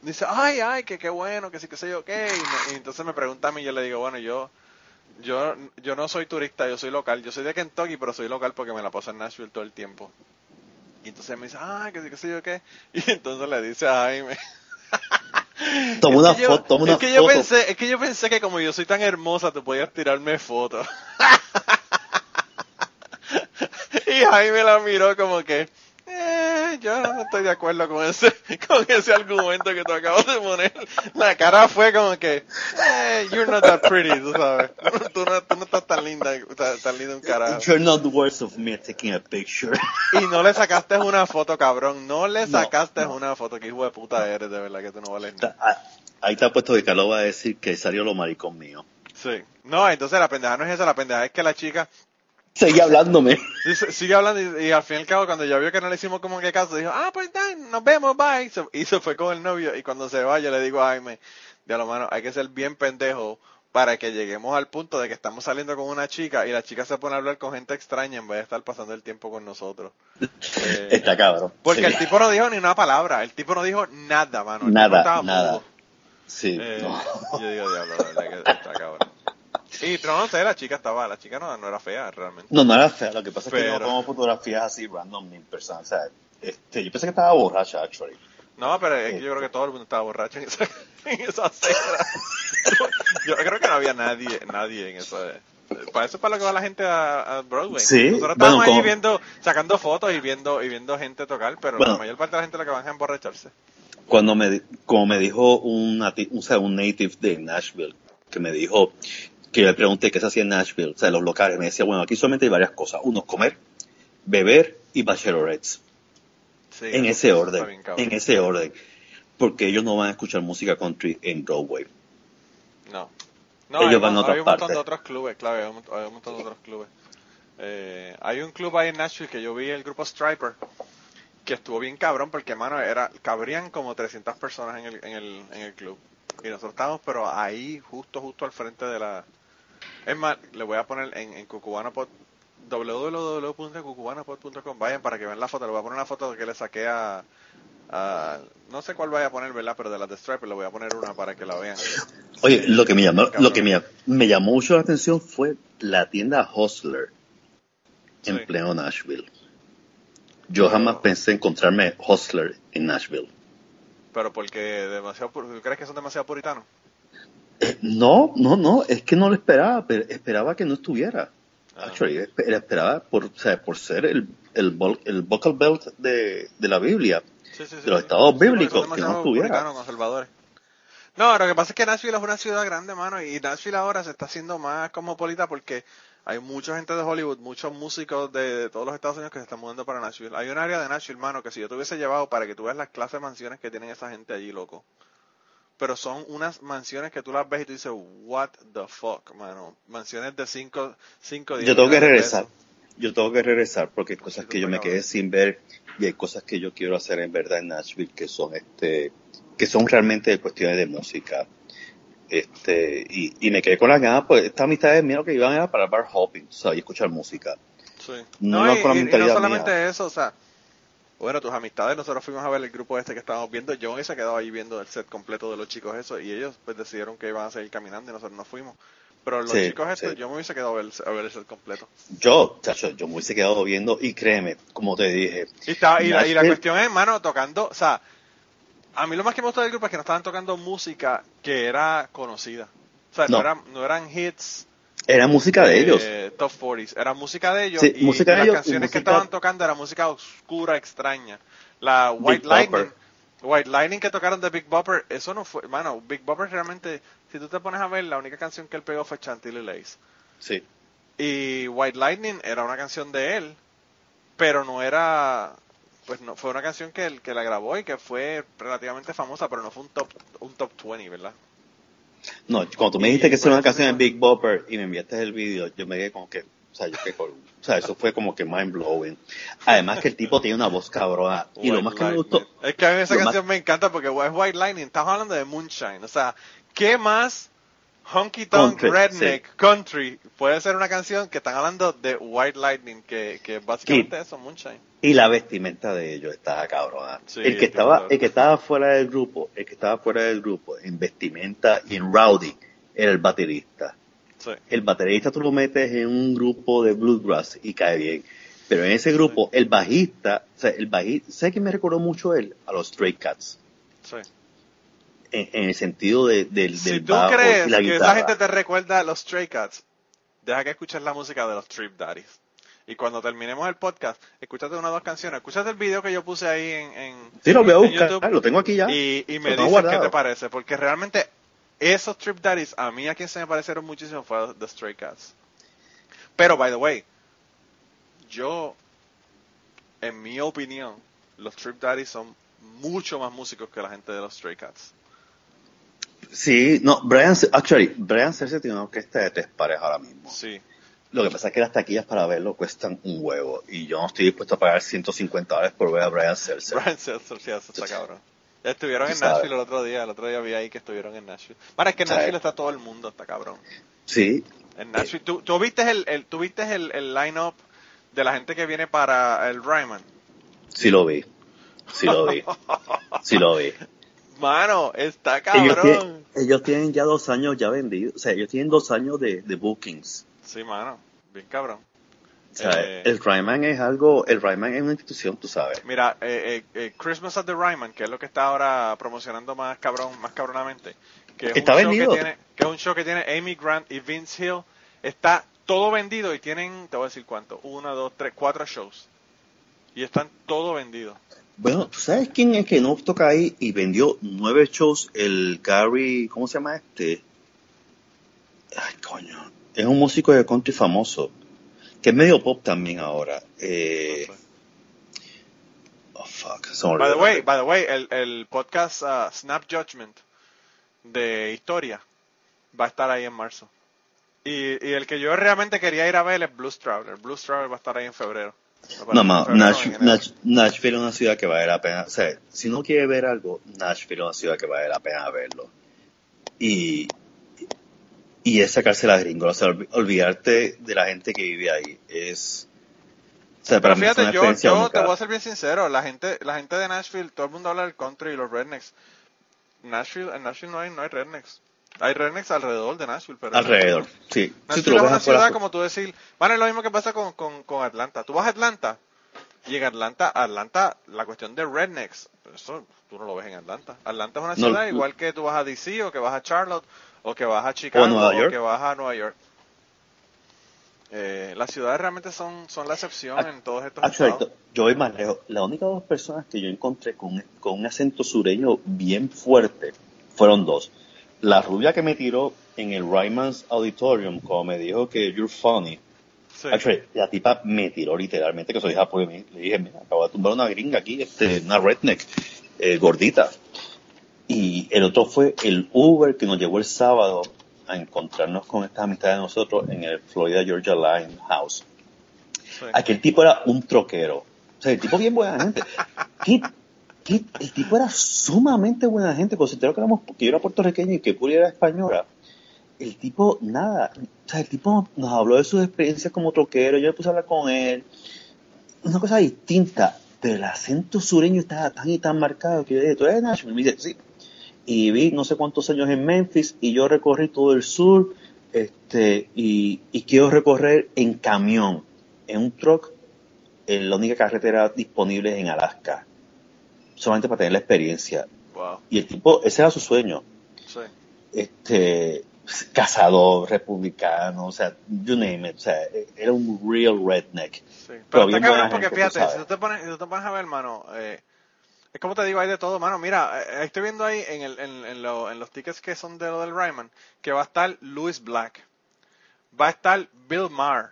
Dice, ay, ay, que qué bueno, que sí, que sé yo qué. Y, entonces me pregunta a mí, yo le digo, bueno, yo, yo, yo no soy turista, yo soy local. Yo soy de Kentucky, pero soy local porque me la paso en Nashville todo el tiempo. Y entonces me dice, ay, que sí, que sé yo qué. <laughs> Y entonces le dice a Jaime, <laughs> Toma una foto, toma una es que Yo pensé, es que yo pensé que como yo soy tan hermosa, tú podías tirarme fotos. <laughs> y Jaime la miró como que, eh, yo no estoy de acuerdo con ese, <laughs> con ese argumento que tú acabas de poner. La cara fue como que, eh, you're not that pretty, tú sabes. <laughs> Tú no, tú no estás tan linda, tan, linda un carajo. You're not worth of me taking a picture. <laughs> Y no le sacaste una foto, cabrón. No le sacaste una foto. Que hijo de puta eres, de verdad, que tú no vales nada. Ah, ahí te ha puesto que Carlos va a decir que salió lo maricón mío. Sí. No, entonces la pendeja no es esa, la pendeja es que la chica Sigue hablándome. sigue hablando y, al fin y al cabo cuando ya vio que no le hicimos como que caso, dijo, ah, pues dan, nos vemos, bye. Y se fue con el novio y cuando se va yo le digo a Jaime, de lo mano, hay que ser bien pendejo para que lleguemos al punto de que estamos saliendo con una chica y la chica se pone a hablar con gente extraña en vez de estar pasando el tiempo con nosotros. Eh, Está cabrón. Porque Sí. el tipo no dijo ni una palabra, el tipo no dijo nada, mano. El Nada, nada. mudo. Sí, Eh, no. Yo digo, diablo, la verdad que está cabrón. Y pero no sé, la chica estaba, la chica no, no era fea realmente. No, no era fea. Lo que pasa es que Pero- no tomo fotografías así random ni personas. O sea, este, yo pensé que estaba borracha, actually. No, pero es que yo creo que todo el mundo estaba borracho en esa, <laughs> en esa acera. <laughs> Yo creo que no había nadie, nadie en esa. Para eso es para lo que va la gente a, a Broadway. Sí, Nosotros bueno, estábamos ahí como- viendo, sacando fotos y viendo, y viendo gente tocar, pero Bueno. la mayor parte de la gente lo que van a emborracharse. Cuando me, como me dijo un, sea, un native de Nashville, que me dijo, que yo le pregunté qué se hacía en Nashville, o sea, los locales, me decía, bueno, aquí solamente hay varias cosas. Uno, comer, beber y bachelorettes. Sí, en ese orden, bien en ese orden. Porque ellos no van a escuchar música country en Broadway. No. No, Ellos hay, van a otras hay un montón partes. de otros clubes, claro, hay un, mont- hay un montón de otros clubes. Eh, hay un club ahí en Nashville que yo vi, el grupo Striper, que estuvo bien cabrón porque, mano, era, cabrían como 300 personas en el, en el, en el club. Y nosotros estábamos, pero ahí, justo, justo al frente de la... Es más, le voy a poner en, en Cucubanapod, www.cucubanapod.com, vayan para que vean la foto, le voy a poner una foto que le saqué a... a- no sé cuál vaya a poner, ¿verdad? Pero de las de Striper le voy a poner una para que la vean. Oye, lo que me llamó, Cabrón. lo que me, me llamó mucho la atención fue la tienda Hustler en Sí. pleno Nashville. Yo Pero- jamás pensé encontrarme Hustler en Nashville. Pero porque demasiado, pur- ¿tú crees que son demasiado puritanos? No, no, no, es que no lo esperaba, pero esperaba que no estuviera. Ah. Actually, esp- esperaba por, o sea, por ser el, el, el vocal belt de, de la Biblia. Sí, sí, sí, De los estados bíblicos, que no estuviera. conservadores. No, lo que pasa es que Nashville es una ciudad grande, mano, y Nashville ahora se está haciendo más cosmopolita porque hay mucha gente de Hollywood, muchos músicos de, de todos los Estados Unidos que se están mudando para Nashville. Hay un área de Nashville, mano, que si yo te hubiese llevado para que tú veas las clases de mansiones que tienen esa gente allí, loco. Pero son unas mansiones que tú las ves y tú dices, what the fuck, mano. Mansiones de 5, 5, 10 Yo tengo que regresar. pesos. Yo tengo que regresar porque hay cosas Sí, que yo me quedé sin ver y hay cosas que yo quiero hacer en verdad en Nashville que son este que son realmente cuestiones de música. Este, y, y me quedé con las ganas, pues esta amistad de mía que iban era para bar hopping, o sea, y escuchar música. Sí. No No, y, con la y- y no solamente mía. eso, o sea, bueno, tus amistades, nosotros fuimos a ver el grupo este que estábamos viendo, John se quedó ahí viendo el set completo de los chicos eso, y ellos pues decidieron que iban a seguir caminando y nosotros nos fuimos. Pero los Sí, chicos estos, sí. yo me hubiese quedado a ver, a ver el set completo. Yo, chacho, yo me hubiese quedado viendo y créeme, como te dije, Y, estaba- y, la, y la Nashville- cuestión es, mano, tocando, o sea, a mí lo más que me gustó del grupo es que no estaban tocando música que era conocida. O sea, no, No. eran, no eran hits era música de ellos. eh, top 40s, era música de ellos Sí, y música de las ellos canciones que estaban tocando era música oscura, extraña. La White Big Lightning, Bopper. White Lightning que tocaron de Big Bopper, eso no fue, mano, Big Bopper realmente, si tú te pones a ver, la única canción que él pegó fue Chantilly Lace. Sí. Y White Lightning era una canción de él, pero no era, pues no, fue una canción que él que la grabó y que fue relativamente famosa, pero no fue un top, un top 20, ¿verdad? No, cuando tú me dijiste que era una canción de Big Bopper y me enviaste el video, yo me quedé como que, o sea, yo con- o sea, eso fue como que mind blowing. Además que el tipo tiene una voz cabrona y lo más que me gustó, Es que a mí esa más- canción me encanta porque es White Lightning, estamos hablando de Moonshine. O sea, ¿qué más honky tonk Country, redneck country puede ser una canción que están hablando de White Lightning, que, que básicamente Y- eso, Moonshine? y la vestimenta de ellos estaba cabrona. Sí, el que es estaba, el que estaba fuera del grupo, el que estaba fuera del grupo en vestimenta y en rowdy era el baterista. Sí. El baterista tú lo metes en un grupo de bluegrass y cae bien. Pero en ese grupo, el bajista, o sea, el bajista, ¿sabes que me recordó mucho él? A los Stray Cats. sí. En, en el sentido de, del, Si del tú bajo crees y la que esa gente te recuerda a los Stray Cats, deja que escuches la música de los Trip Daddies. Y cuando terminemos el podcast, escúchate una o dos canciones. Escúchate el video que yo puse ahí en, en, Sí, lo voy a buscar, YouTube. lo tengo aquí ya. Y, y me dices qué te parece, porque realmente esos Trip Daddies a mí a quien se me parecieron muchísimo fue a The Stray Cats. Pero, by the way, yo, en mi opinión, los Trip Daddies son mucho más músicos que la gente de los Stray Cats. Sí, no, Brian, actually, Brian Cersei tiene una orquesta de tres pares ahora mismo. Sí. Lo que pasa es que las taquillas para verlo cuestan un huevo y yo no estoy dispuesto a pagar 150 dólares por ver a Brian Cersei. Brian sí, eso está cabrón. Estuvieron Tú en sabes. Nashville el otro día, el otro día vi ahí que estuvieron en Nashville. Bueno, es que en. Nashville está todo el mundo, está cabrón. Sí, En Nashville, ¿tú, tú viste el, el, tú viste el, el line-up de la gente que viene para el Ryman? sí lo vi. Sí lo vi. Sí lo vi. <laughs> Mano, está Ellos, cabrón. tienen, ellos tienen ya dos años ya vendidos. O sea, ellos tienen dos años de, de bookings. Sí, mano, bien cabrón. O sea, Eh. el Ryman es algo, el Ryman es una institución, tú sabes. Mira, eh, eh, eh, Christmas at the Ryman, que es lo que está ahora promocionando más cabrón, más cabronamente, que es, Está un show vendido. que tiene, que es un show que tiene Amy Grant y Vince Hill, está todo vendido y tienen, te voy a decir cuánto, uno, dos, tres, cuatro shows. Y están todo vendidos. Bueno, ¿tú sabes quién es que no toca ahí y vendió nueve shows? El Gary, ¿cómo se llama este? Ay, coño. Es un músico de country famoso. Que es medio pop también ahora. Eh, oh, fuck. me By the way, by the way, el, el podcast uh, Snap Judgment de historia va a estar ahí en marzo. Y, y el que yo realmente quería ir a ver es Blues Traveler. Blues Traveler va a estar ahí en febrero. No, ma, Nash- Nashville es una ciudad que vale la pena. O sea, si no quiere ver algo, Nashville es una ciudad que vale la pena verlo. Y, y es sacarse la gringa. O sea, olvi- olvidarte de la gente que vive ahí. Es. O sea, para mí es una yo, experiencia yo única. te voy a ser bien sincero, la gente, la gente de Nashville, todo el mundo habla del country y los rednecks. Nashville, en Nashville no hay, no hay rednecks. Hay rednecks alrededor de Nashville, pero Alrededor, sí. Si tú Nashville lo es ves una ciudad, como tú decir, bueno, es lo mismo que pasa con, con, con Atlanta. Tú vas a Atlanta y en Atlanta, Atlanta, la cuestión de rednecks, eso tú no lo ves en Atlanta. Atlanta es una No, ciudad no. igual que tú vas a DC o que vas a Charlotte o que vas a Chicago York. que vas a Nueva York. Eh, las ciudades realmente son, son la excepción Ah, en todos estos Actually, estados. yo voy más lejos. Las únicas dos personas que yo encontré con, con un acento sureño bien fuerte fueron dos. La rubia que me tiró en el Ryman's Auditorium, como me dijo que you're funny. Sí. Actually, la tipa me tiró literalmente, que soy japonés. Le dije, mira, acabo de tumbar una gringa aquí, este, una redneck, eh, gordita. Y el otro fue el Uber que nos llevó el sábado a encontrarnos con estas amistades de nosotros en el Florida Georgia Line House. Sí. Aquel tipo era un troquero. O sea, el tipo bien buena gente. ¿Qué- <laughs> el tipo era sumamente buena gente. Considero que éramos, que yo era puertorriqueño y que Puri era española. El tipo, nada. O sea, el tipo nos habló de sus experiencias como troquero. Yo me puse a hablar con él. Una cosa distinta. Pero el acento sureño estaba tan y tan marcado que yo dije, ¿tú eres Nashville? Me dice, sí. Y vi no sé cuántos años en Memphis y yo recorrí todo el sur este y, y quiero recorrer en camión, en un truck, en la única carretera disponible en Alaska, solamente para tener la experiencia. Wow. Y el tipo, ese era su sueño, Sí. este cazador, republicano, o sea, you name it, o sea, era un real redneck. Sí, Pero pero está buena porque fíjate, si tú te pones, si tú te pones a ver, mano, eh, es como te digo, hay de todo, mano. Mira, eh, estoy viendo ahí en, el, en, en, lo- en los tickets que son de lo del Ryman, que va a estar Louis Black, va a estar Bill Maher.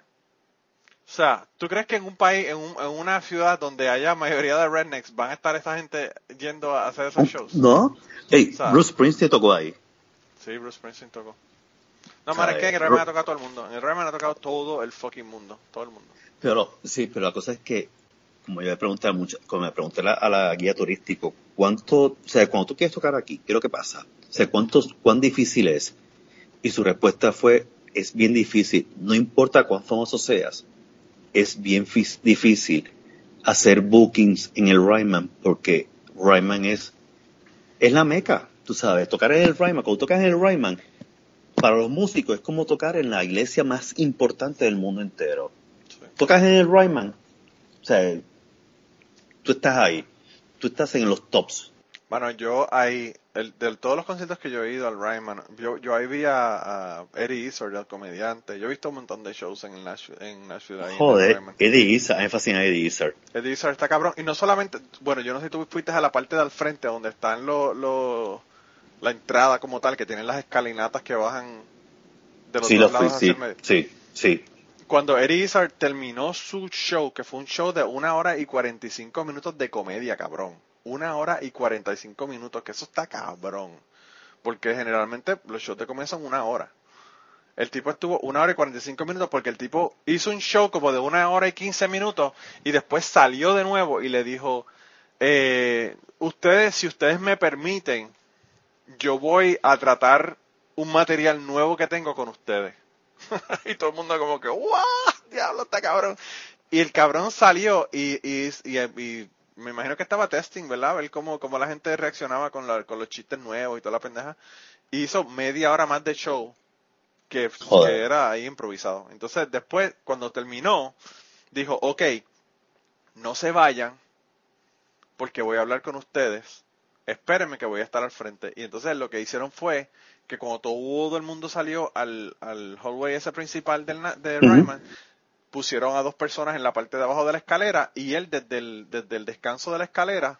O sea, ¿tú crees que en un país, en, un- en una ciudad donde haya mayoría de rednecks, van a estar esa gente yendo a hacer esos shows? ¿No? Hey, ¿Sabes? Bruce Springsteen tocó ahí. Sí, Bruce Springsteen tocó. No, man, es que en el Ryman ha tocado todo el mundo. En el Ryman ha tocado todo el fucking mundo. Todo el mundo. Pero, sí, pero la cosa es que, como yo le pregunté a mucho, como me pregunté a la, a la guía turístico, ¿cuánto, o sea, cuando tú quieres tocar aquí, qué es lo que pasa? O sea, ¿cuánto, cuán difícil es? Y su respuesta fue, es bien difícil. No importa cuán famoso seas, es bien difícil hacer bookings en el Ryman, porque Ryman es, es la meca, tú sabes, tocar en el Ryman, cuando tocas en el Ryman, para los músicos es como tocar en la iglesia más importante del mundo entero Sí. tocas en el Ryman, o sea, tú estás ahí, tú estás en los tops. Bueno, yo ahí, el, de todos los conciertos que yo he ido al Ryman, yo, yo ahí vi a, a Eddie Izzard, el comediante. Yo he visto un montón de shows en Nashville, en Nashville en Joder. Eddie Izzard, a mí me fascina Eddie Izzard. Eddie Izzard está cabrón. Y no solamente, bueno, yo no sé si tú fuiste a la parte de al frente donde están los, los, la entrada como tal, que tienen las escalinatas que bajan de los Sí, dos fui, lados hacia sí, medio. sí, sí. Cuando Eddie Izzard terminó su show, que fue un show de una hora y 45 minutos de comedia, cabrón. Una hora y 45 minutos, que eso está cabrón. Porque generalmente los shows de comedia son una hora. El tipo estuvo una hora y 45 minutos porque el tipo hizo un show como de una hora y 15 minutos y después salió de nuevo y le dijo, eh, ustedes, si ustedes me permiten, yo voy a tratar un material nuevo que tengo con ustedes. <laughs> y todo el mundo como que, ¡guau! Diablo, está cabrón. Y el cabrón salió y, y, me imagino que estaba testing, ¿verdad? Ver cómo, cómo la gente reaccionaba con, la, con los chistes nuevos y toda la pendeja. Y hizo media hora más de show que, que era ahí improvisado. Entonces después, cuando terminó, dijo, ok, no se vayan porque voy a hablar con ustedes. Espérenme que voy a estar al frente. Y entonces lo que hicieron fue que cuando todo el mundo salió al, al hallway ese principal del, de Ryman, pusieron a dos personas en la parte de abajo de la escalera y él desde el, desde el descanso de la escalera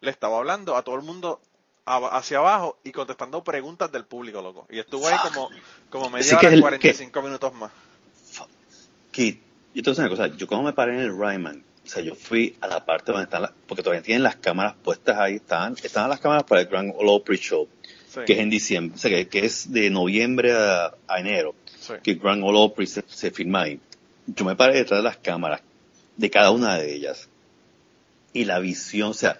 le estaba hablando a todo el mundo hacia abajo y contestando preguntas del público, loco. Y estuvo ahí como, como media hora, 45 minutos más. Kid, yo te voy a una cosa, yo cuando me paré en el Ryman, o sea, yo fui a la parte donde están las, porque todavía tienen las cámaras puestas ahí, están, están las cámaras para el Grand Ole Opry Show que es en diciembre, o sea, que, es de noviembre a, enero, que Grand Ole Opry se, se firma ahí. Yo me paré detrás de las cámaras, de cada una de ellas, y la visión, o sea,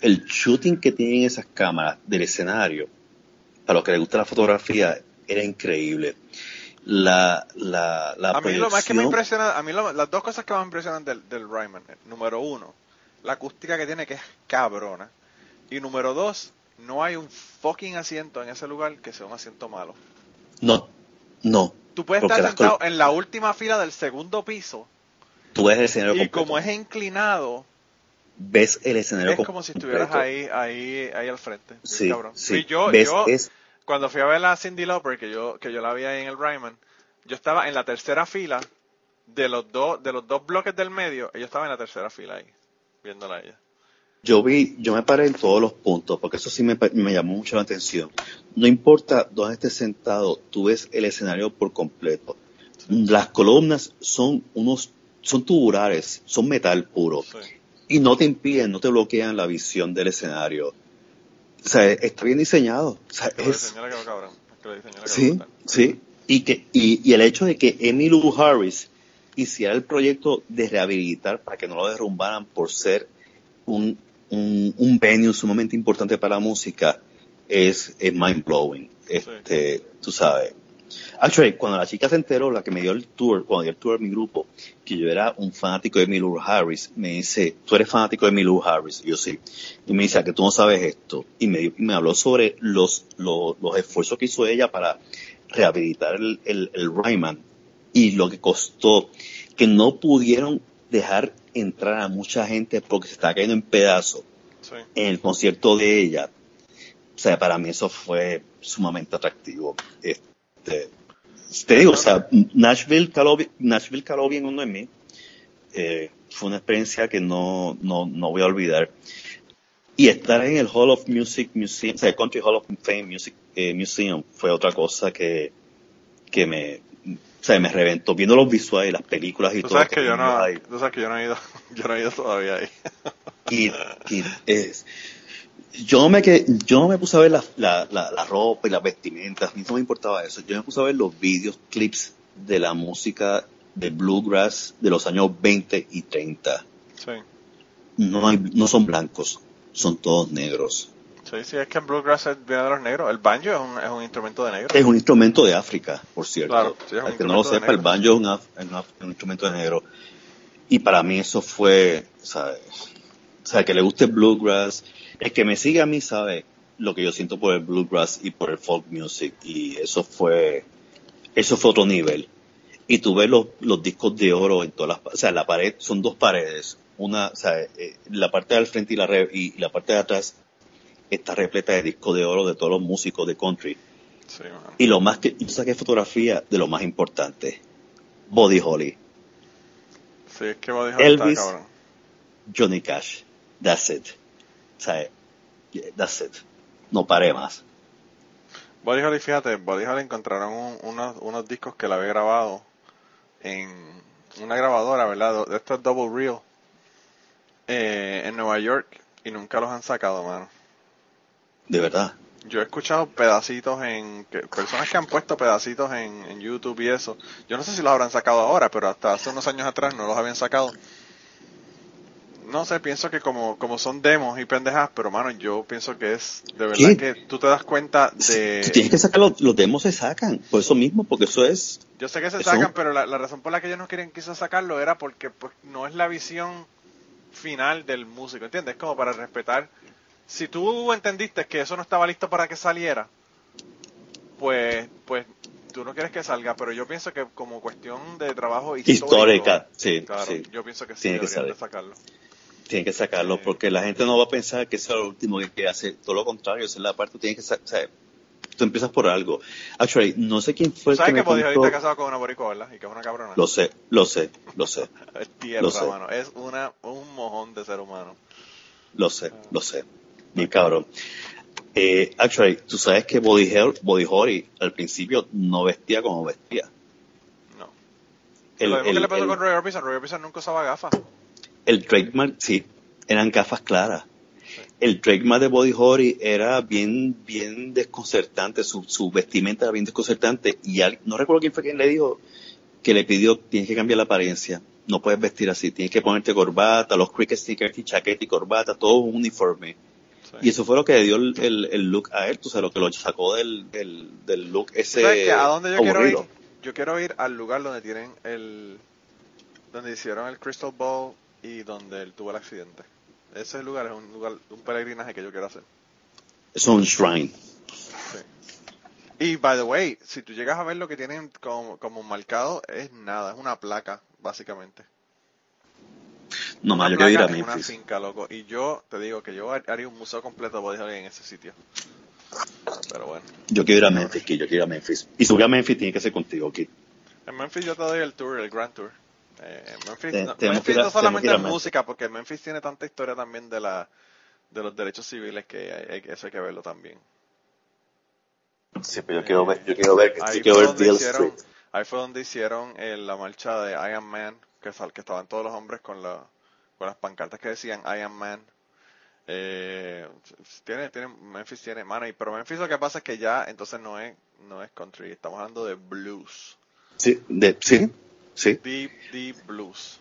el shooting que tienen esas cámaras del escenario, para los que les gusta la fotografía, era increíble. La, la, la a mí lo más que me impresiona, a mí las dos cosas que más me impresionan del, del Ryman, número uno, la acústica que tiene que es cabrona, y número dos, no hay un fucking asiento en ese lugar que sea un asiento malo. No, no. Tú puedes estar sentado en la última fila del segundo piso. Tú ves el escenario Y como es inclinado, ves el escenario Es como si estuvieras ahí, ahí, ahí al frente. Sí, sí. Y yo, yo cuando fui a ver a Cindy Lauper, que yo, que yo la vi ahí en el Ryman, yo estaba en la tercera fila de los dos, de los dos bloques del medio, ella estaba en la tercera fila ahí, viéndola a ella. Yo vi, yo me paré en todos los puntos, porque eso sí me, llamó mucho la atención. No importa dónde estés sentado, tú ves el escenario por completo. Las columnas son unos, son tubulares, son metal puro. Y no te impiden, no te bloquean la visión del escenario. O sea, está bien diseñado. sí, sí. Y, que, y, y el hecho de que Emily Harris hiciera el proyecto de rehabilitar para que no lo derrumbaran por ser un un, un venue sumamente importante para la música es, es mind blowing. Este, tú sabes. Actually, cuando la chica se enteró, la que me dio el tour, cuando dio el tour a mi grupo, que yo era un fanático de Emilio Harris, me dice, ¿tú eres fanático de Emilio Harris? Y yo sí. Y me dice, ¿a que tú no sabes esto? Y me, me habló sobre los, los, los, esfuerzos que hizo ella para rehabilitar el, el, el Ryman y lo que costó, que no pudieron dejar entrar a mucha gente porque se estaba cayendo en pedazos en el concierto de ella. O sea, para mí eso fue sumamente atractivo. Este, te digo, o sea, Nashville caló, Nashville caló bien uno en mí. Eh, fue una experiencia que no, no, no voy a olvidar. Y estar en el Hall of Music Museum, o sea, el Country Hall of Fame Music eh, Museum fue otra cosa que, que me, o sea, me reventó viendo los visuales, las películas y ¿Tú todo. Sabes que yo no, tú sabes que yo no he ido, <laughs> yo no he ido todavía ahí. y, es, yo me que yo me puse a ver la, la, la, ropa y las vestimentas, a mí no me importaba eso. Yo me puse a ver los videos, clips de la música de bluegrass de los años 20 y 30. Sí. No, hay, no son blancos, son todos negros. Sí, sí, es que en bluegrass viene de los negros. El banjo es un, es un instrumento de negro. Es un instrumento de África, por cierto. Claro, sí, es un que no lo sepa, el banjo es un, instrumento de negro. Y para mí eso fue, ¿sabes? O sea, que le guste bluegrass. El que me sigue a mí sabe lo que yo siento por el bluegrass y por el folk music. Y eso fue, eso fue otro nivel. Y tú ves los, los discos de oro en todas las, o sea, la pared, son dos paredes. Una, o sea, eh, la parte del frente y la, y la parte de atrás está repleta de discos de oro de todos los músicos de country. y lo más que yo saqué fotografía de lo más importante, Body Holly. Sí, es que Body Holly Elvis, Johnny Cash, that's it. O sea, that's it. No paré más. Body Holly, fíjate, Body Holly encontraron unos, unos discos que la había grabado en una grabadora, ¿verdad? De estos Double Reel eh, en Nueva York y nunca los han sacado, mano. De verdad. Yo he escuchado pedacitos en. Que, personas que han puesto pedacitos en, YouTube y eso. Yo no sé si los habrán sacado ahora, pero hasta hace unos años atrás no los habían sacado. no sé, pienso que como, como son demos y pendejas, pero mano, yo pienso que es de verdad ¿Qué? que tú te das cuenta de... Tú tienes que sacar los, los demos se sacan, por eso mismo, porque eso es... Yo sé que se Eso- sacan, pero la, la razón por la que ellos no quieren quizás sacarlo era porque pues, no es la visión final del músico, ¿entiendes? Como para respetar. Si tú entendiste que eso no estaba listo para que saliera, pues, pues tú no quieres que salga, pero yo pienso que como cuestión de trabajo histórico, Histórica, sí, claro, sí. yo pienso que sí Tiene que salir. sacarlo. Tienen que sacarlo, porque la gente no va a pensar que eso es lo último que hacer. Todo lo contrario, esa es la parte, tienes que sa- o sea, tú empiezas por algo. Actually, no sé quién fue el ¿Sabes que que me contó- casado con una boricua, verdad? Y que es una cabrona. Lo sé, lo sé, lo sé, Es <laughs> tierra, lo sé. mano. Es una, un mojón de ser humano. lo sé, lo sé. Bien cabrón. Eh, actually, tú sabes que Body, Hell- Body Holly al principio no vestía como vestía. No. El, Lo mismo el- que le pasó el- con Roy Orbison. Roy Orbison nunca usaba gafas. el trademark, sí, eran gafas claras. El trademark de Body Holly era bien, bien desconcertante, su, su vestimenta era bien desconcertante. Y al- no recuerdo quién fue quien le dijo que le pidió, tienes que cambiar la apariencia, no puedes vestir así, tienes que ponerte corbata, los cricket stickers y chaqueta y corbata, todo un uniforme. Y eso fue lo que le dio el, el- el look a él, tú sabes, lo que lo sacó del, del, del look ese ¿Sabes? ¿A dónde yo quiero ir? Yo quiero ir al lugar donde tienen el... Donde hicieron el Crystal Ball y donde él tuvo el accidente. Ese lugar es un lugar, un peregrinaje que yo quiero hacer. Es un shrine. Y, by the way, si tú llegas a ver lo que tienen como, como marcado, es nada, es una placa, básicamente. No más, yo quiero ir a en una Memphis. finca, loco. Y yo te digo que yo haría un museo completo de Body Holly en ese sitio. Pero bueno. Yo quiero ir a Memphis, Kid, yo quiero ir a Memphis. Y subir a Memphis tiene que ser contigo, Kid. En Memphis yo te doy el tour, el Grand Tour. Eh, en Memphis, Te- no, Memphis ir no solamente es Memphis. música, porque Memphis tiene tanta historia también de la de los derechos civiles que hay- eso hay que verlo también. Sí, pero yo quiero ver, yo quiero ver, Ahí yo quiero fue ver donde Beale hicieron, Street. ahí fue donde hicieron eh, la marcha de I Am Man, que, sal- que estaban todos los hombres con, la, con las pancartas que decían I Am Man. Eh, tiene, tiene, Memphis tiene, mano, y, pero Memphis lo que pasa es que ya entonces no es, no es country, estamos hablando de blues, Sí, de, sí, sí. deep, deep blues.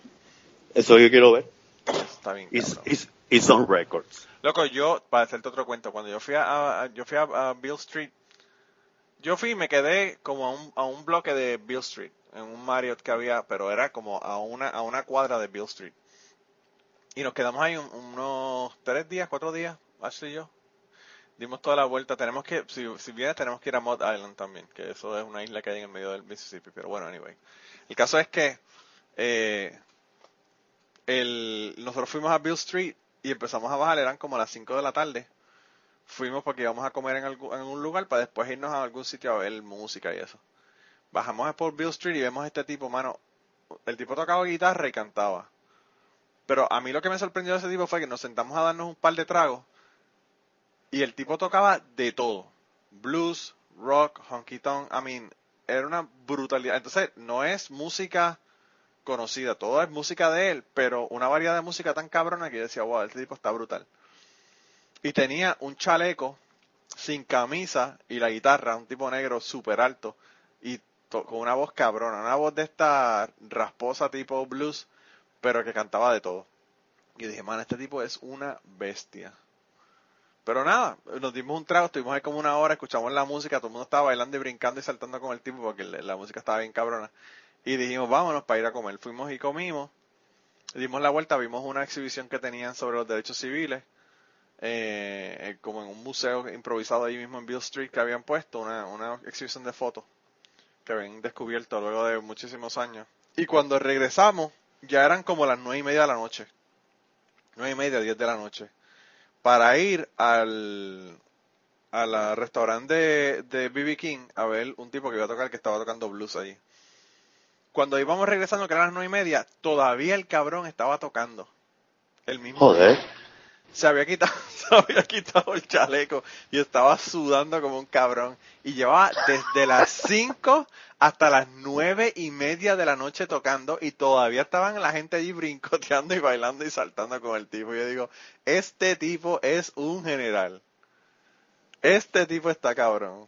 Eso yo quiero ver. Está bien. It's, cabrón. it's, it's on records. Loco, yo, para hacerte otro cuento, cuando yo fui a, a- yo fui a, a Bill Street, yo fui y me quedé como a un, a un bloque de Bill Street, en un Marriott que había, pero era como a una, a una cuadra de Bill Street. Y nos quedamos ahí un- unos tres días, cuatro días, Ashley y yo. Dimos toda la vuelta, tenemos que, si, si vienes tenemos que ir a Mud Island también, que eso es una isla que hay en el medio del Mississippi, pero bueno, anyway. El caso es que, eh, el, nosotros fuimos a Bill Street y empezamos a bajar, eran como las 5 de la tarde. Fuimos porque íbamos a comer en, algún, un lugar para después irnos a algún sitio a ver música y eso. Bajamos por Bill Street y vemos a este tipo, mano. El tipo tocaba guitarra y cantaba. Pero a mí lo que me sorprendió de ese tipo fue que nos sentamos a darnos un par de tragos y el tipo tocaba de todo. Blues, rock, honky tonk, I mean, era una brutalidad. Entonces, no es música conocida, todo es música de él, pero una variedad de música tan cabrona que yo decía, wow, este tipo está brutal. Y tenía un chaleco sin camisa y la guitarra, un tipo negro súper alto y con una voz cabrona, una voz de esta rasposa tipo blues, pero que cantaba de todo. Y dije, man, este tipo es una bestia. Pero nada, nos dimos un trago, estuvimos ahí como una hora, escuchamos la música, todo el mundo estaba bailando y brincando y saltando con el tipo porque la música estaba bien cabrona. Y dijimos, vámonos para ir a comer. Fuimos y comimos, dimos la vuelta, vimos una exhibición que tenían sobre los derechos civiles, eh, como en un museo improvisado ahí mismo en Bill Street que habían puesto, una, una exhibición de fotos que habían descubierto luego de muchísimos años. Y cuando regresamos, ya eran como las nueve y media de la noche. Nueve y media, diez de la noche. Para ir al, al restaurante de, BB King a ver un tipo que iba a tocar que estaba tocando blues allí. Cuando íbamos regresando, que eran las nueve y media, todavía el cabrón estaba tocando. El mismo. Joder. Se había quitado, <laughs> se había quitado el chaleco y estaba sudando como un cabrón. Y llevaba desde las 5 hasta las nueve y media de la noche tocando y todavía estaban la gente allí brincoteando y bailando y saltando con el tipo. Y yo digo, este tipo es un general. Este tipo está cabrón.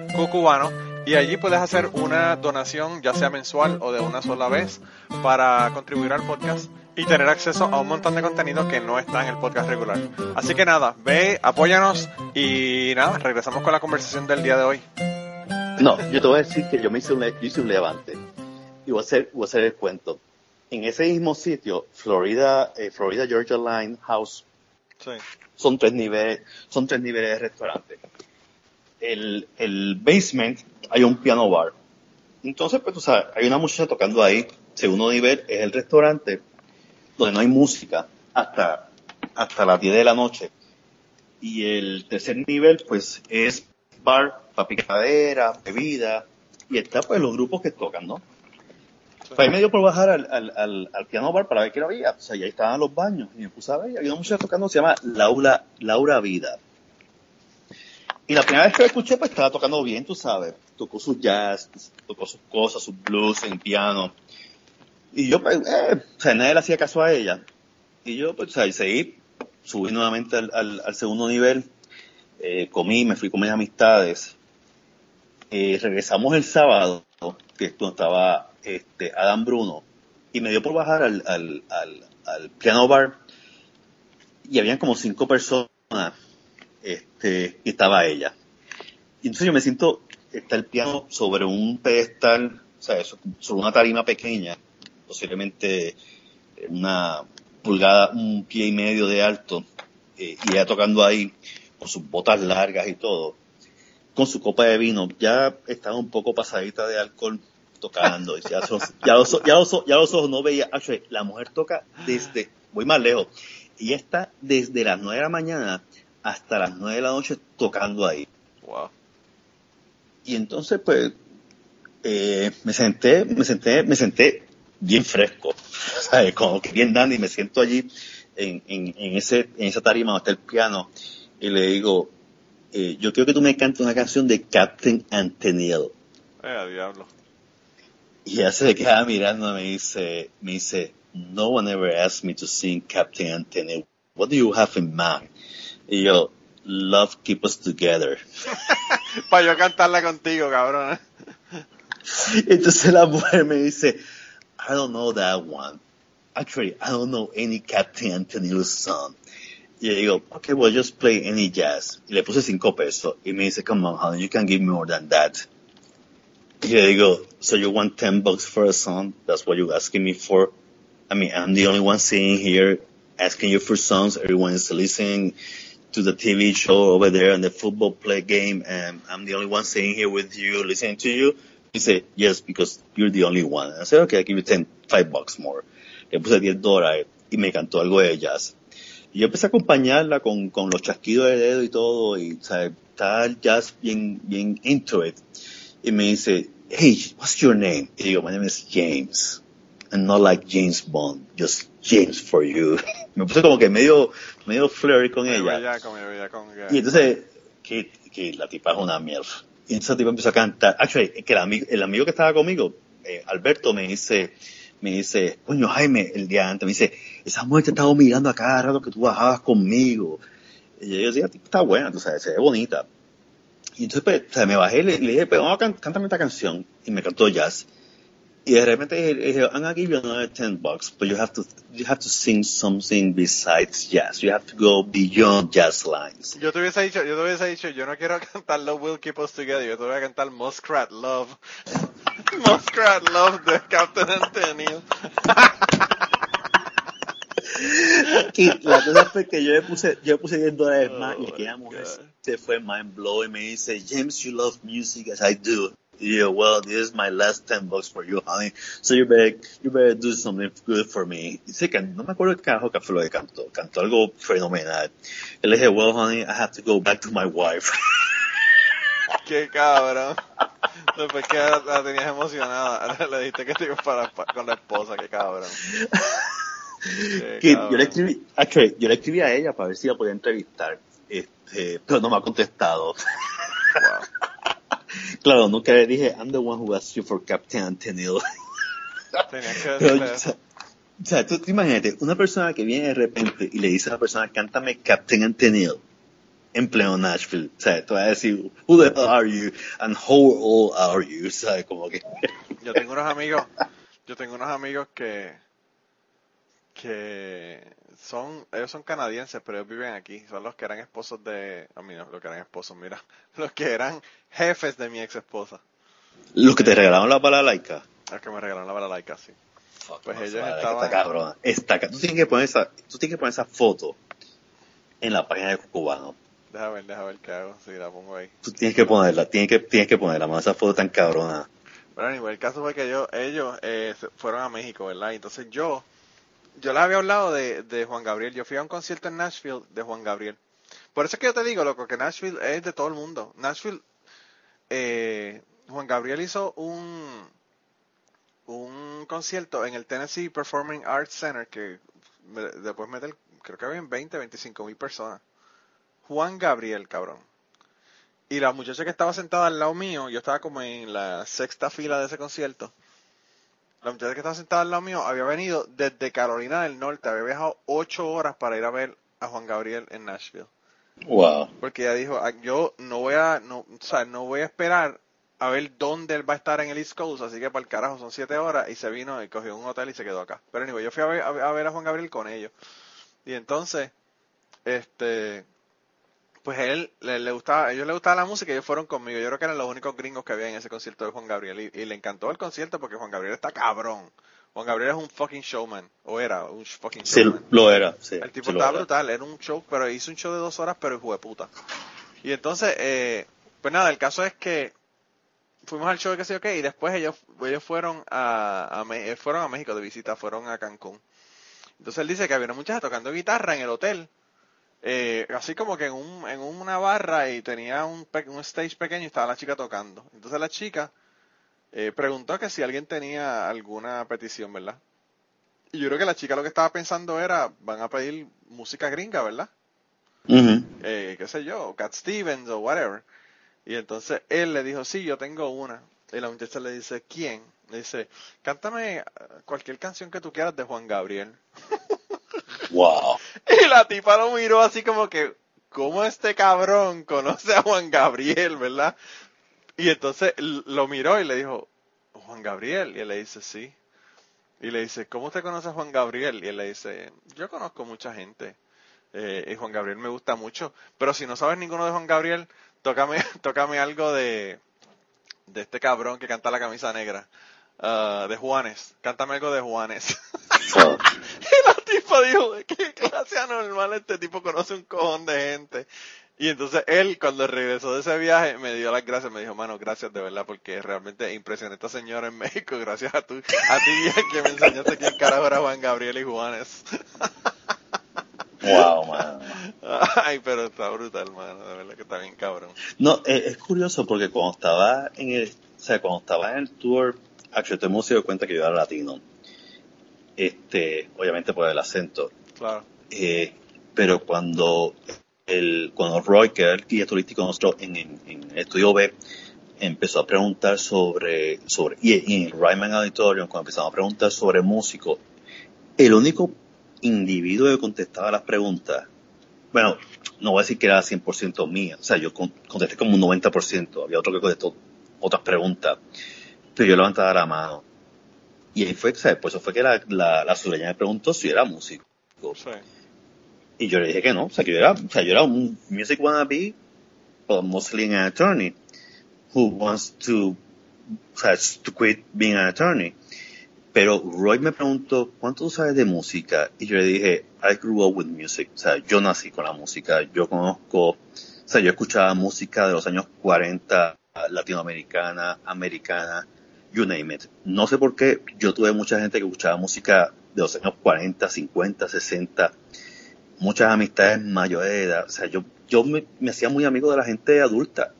cucubano y allí puedes hacer una donación ya sea mensual o de una sola vez para contribuir al podcast y tener acceso a un montón de contenido que no está en el podcast regular. Así que nada, ve, apóyanos y nada, regresamos con la conversación del día de hoy. No, yo te voy a decir que yo me hice un, yo hice un levante y voy a hacer, voy a hacer el cuento en ese mismo sitio, Florida, eh, Florida Georgia Line House, Sí. son tres niveles, son tres niveles de restaurante. El, el basement hay un piano bar. Entonces, pues tú sabes, hay una muchacha tocando ahí. Segundo nivel es el restaurante, donde no hay música hasta, hasta las 10 de la noche. Y el tercer nivel, pues, es bar, para picadera, bebida, y está pues los grupos que tocan, ¿no? Pues ahí me dio por bajar al, al, al, al piano bar para ver qué había. O sea, y ahí estaban los baños. Y me puse a ver, había una muchacha tocando, se llama Laura, Laura Vida. Y la primera vez que la escuché, pues estaba tocando bien, tú sabes. Tocó sus jazz, tocó sus cosas, sus blues en piano. Y yo, pues, eh, o sea, nadie le hacía caso a ella. Y yo, pues, o sea, y seguí, subí nuevamente al, al, al segundo nivel. Eh, comí, me fui con mis amistades. Eh, regresamos el sábado, que esto estaba este, Adam Bruno, y me dio por bajar al, al, al, al piano bar. Y habían como cinco personas este, y estaba ella. Y entonces yo me siento, está el piano sobre un pedestal, o sea, sobre una tarima pequeña, posiblemente una pulgada, un pie y medio de alto, eh, y ella tocando ahí con sus botas largas y todo, con su copa de vino, ya estaba un poco pasadita de alcohol tocando, y ya, los, ya, los, ya, los, ya los ojos no veía, actually, la mujer toca desde, voy más lejos, y está desde las nueve de la mañana hasta las nueve de la noche tocando ahí. Wow. Y entonces, pues, eh, me senté, me senté, me senté bien fresco, <laughs> ¿sabes? Como que bien dandy, me siento allí en, en, en ese, en esa tarima donde está el piano y le digo, eh, yo quiero que tú me cantes una canción de Captain Antenniel. Eh, diablo. Y ella se queda mirando me dice, me dice, no one ever asked me to sing Captain Antenniel. What do you have in mind? Y yo, love keep us together. <laughs> Para yo cantarla contigo, cabrón. <laughs> Entonces la mujer me dice, I don't know that one. Actually, I don't know any Captain Antonio song. Y le digo, okay, well, just play any jazz. Y le puse cinco pesos. Y me dice, come on, honey, you can give me more than that. Y le digo, so you want ten bucks for a song? That's what you're asking me for? I mean, I'm the only one sitting here asking you for songs. Everyone is listening to the TV show over there and the football play game, and I'm the only one sitting here with you, listening to you. He said, yes, because you're the only one. I said, okay, I'll give you 10, five bucks more. Le puse 10 dólares y me cantó algo de jazz. Y yo empecé a acompañarla con, con los chasquidos de dedo y todo, y o sea, está el jazz bien, bien into it. Y me dice, hey, what's your name? Y digo, my name is James. And not like James Bond, just James for you. <laughs> me puse como que medio, medio flirty con ella. bellaco, me bellaco, Y entonces, que, que la tipa es una MILF. Y entonces la tipa empezó a cantar. Actually, que el amigo, el amigo que estaba conmigo, eh, Alberto, me dice, me dice, coño Jaime, el día antes, me dice, esa mujer te estaba mirando a cada rato que tú bajabas conmigo. Y yo decía, "Tipo, está buena, tú sabes, se ve bonita. Y entonces, pues, o sea, me bajé y le, le dije, pero vamos a can- cántame esta canción. Y me cantó jazz. Y de repente dije, I'm gonna give you another 10 bucks, but you have to, you have to sing something besides jazz. You have to go beyond jazz lines. Yo te hubiese dicho, yo te hubiese dicho, yo no quiero <laughs> cantar Love Will Keep Us Together, yo te voy a cantar Muskrat Love. <laughs> Muskrat Love de Captain Antonio. <laughs> Y la cosa fue que yo le puse, yo le puse 10 dólares Oh más y aquella mujer God. se fue mind blow y me dice, James, you love music as I do. Y yo, well, this is my last 10 bucks for you, honey. So you better, you better do something good for me. Y dice que no me acuerdo qué carajo que fue lo que cantó. Cantó algo fenomenal. Y le dije, well, honey, I have to go back to my wife. <laughs> Qué cabrón. Después que la tenías emocionada, <laughs> le dijiste que te ibas para, pa- con la esposa, qué cabrón. <laughs> que yo le escribí, actually, yo le escribí a ella para ver si la podía entrevistar, este, pero no me ha contestado. <laughs> claro, nunca le dije, I'm the one who asked you for Captain Antenil. <laughs> o sea, tú, imagínate, una persona que viene de repente y le dice a la persona, cántame Captain Antenil en pleno Nashville. O sea, tú vas a decir, who the hell are you and how old are you? O sea, como que... yo tengo unos amigos, yo tengo unos amigos que, que son, ellos son canadienses, pero ellos viven aquí. Son los que eran esposos de, a mí no, los que eran esposos, mira, <laughs> los que eran jefes de mi ex esposa. Los que te regalaron la balalaika. Los que me regalaron la balalaika, sí pues ellos estaban... Está cabrón. Está, tú, tienes que poner esa, tú tienes que poner esa foto en la página de Cubano. Deja ver, deja ver qué hago, si la pongo ahí. Tú tienes que ponerla, tienes que, tienes que ponerla, más esa foto tan cabrona. Pero el caso fue que yo, ellos eh, fueron a México, ¿verdad? Entonces yo, yo les había hablado de, Juan Gabriel, yo fui a un concierto en Nashville de Juan Gabriel. Por eso es que yo te digo, loco, que Nashville es de todo el mundo. Nashville, eh, Juan Gabriel hizo un, un concierto en el Tennessee Performing Arts Center que después mete, creo que había 20, 25 mil personas. Juan Gabriel, cabrón. Y la muchacha que estaba sentada al lado mío, yo estaba como en la sexta fila de ese concierto. La muchacha que estaba sentada al lado mío había venido desde Carolina del Norte, había viajado ocho horas para ir a ver a Juan Gabriel en Nashville. Wow. Porque ella dijo, ah, yo no voy a, no, o sea, no voy a esperar a ver dónde él va a estar en el East Coast, así que para el carajo son siete horas y se vino y cogió un hotel y se quedó acá. Pero anyway, yo fui a ver a, ver a Juan Gabriel con ellos. Y entonces, este, pues él le, gustaba, a ellos le gustaba la música y ellos fueron conmigo. Yo creo que eran los únicos gringos que había en ese concierto de Juan Gabriel y, le encantó el concierto porque Juan Gabriel está cabrón. Juan Gabriel es un fucking showman, o era un fucking showman. Sí, lo era, sí. El tipo estaba brutal, era un show, pero hizo un show de dos horas, pero hijo de puta. Y entonces, eh, pues nada, el caso es que fuimos al show que sé yo qué, y después ellos, ellos fueron a, a, fueron a México de visita, fueron a Cancún. Entonces él dice que había una muchacha tocando guitarra en el hotel, eh, así como que en, un, en una barra y tenía un, un stage pequeño y estaba la chica tocando. Entonces la chica eh, preguntó que si alguien tenía alguna petición, ¿verdad? Y yo creo que la chica lo que estaba pensando era, van a pedir música gringa, ¿verdad? eh, qué sé yo, Cat Stevens o whatever. Y entonces él le dijo, sí, yo tengo una. Y la muchacha le dice, ¿quién? Le dice, cántame cualquier canción que tú quieras de Juan Gabriel. Wow. <laughs> Y la tipa lo miró así como que, ¿cómo este cabrón conoce a Juan Gabriel, verdad? Y entonces lo miró y le dijo, Juan Gabriel. Y él le dice, sí. Y le dice, ¿cómo usted conoce a Juan Gabriel? Y él le dice, yo conozco mucha gente. Eh, y Juan Gabriel me gusta mucho. Pero si no sabes ninguno de Juan Gabriel, tócame, <laughs> algo de, de este cabrón que canta la camisa negra. Uh, de Juanes. Cántame algo de Juanes. y <laughs> dijo, qué clase anormal este tipo conoce un cojón de gente. Y entonces él, cuando regresó de ese viaje, me dio las gracias, me dijo, mano, gracias de verdad, porque realmente impresioné a esta señora en México, gracias a, tu, a ti que me enseñaste quién carajo era Juan Gabriel y Juanes. <laughs> Wow, mano. Ay, pero está brutal, mano. De verdad que está bien cabrón. No, es, es curioso porque cuando estaba en el, o sea, cuando estaba en el tour, actually, estoy muy dio cuenta que yo era latino. Este, obviamente por el acento. Claro. Eh, pero cuando el, cuando Roy, que era el guía turístico nuestro en, en, en el estudio B, empezó a preguntar sobre, sobre, y, en el Ryman Auditorium, cuando empezamos a preguntar sobre músicos, el único individuo que contestaba las preguntas, bueno, no voy a decir que era 100% mía, o sea, yo contesté como un 90%, había otro que contestó otras preguntas, pero yo levantaba la mano. Y ahí fue, ¿sabes? Pues eso fue que la, la, la sureña me preguntó si era músico. Y yo le dije que no, o sea, que yo era, o sea, yo era un music wannabe, but mostly an attorney, who wants to, o sea, to quit being an attorney. Pero Roy me preguntó, ¿cuánto sabes de música? Y yo le dije, I grew up with music. O sea, yo nací con la música. Yo conozco, o sea, yo escuchaba música de los años 40, latinoamericana, americana, you name it. No sé por qué, yo tuve mucha gente que escuchaba música de los años 40, 50, 60. Muchas amistades mayores de edad. O sea, yo, yo me, me hacía muy amigo de la gente adulta.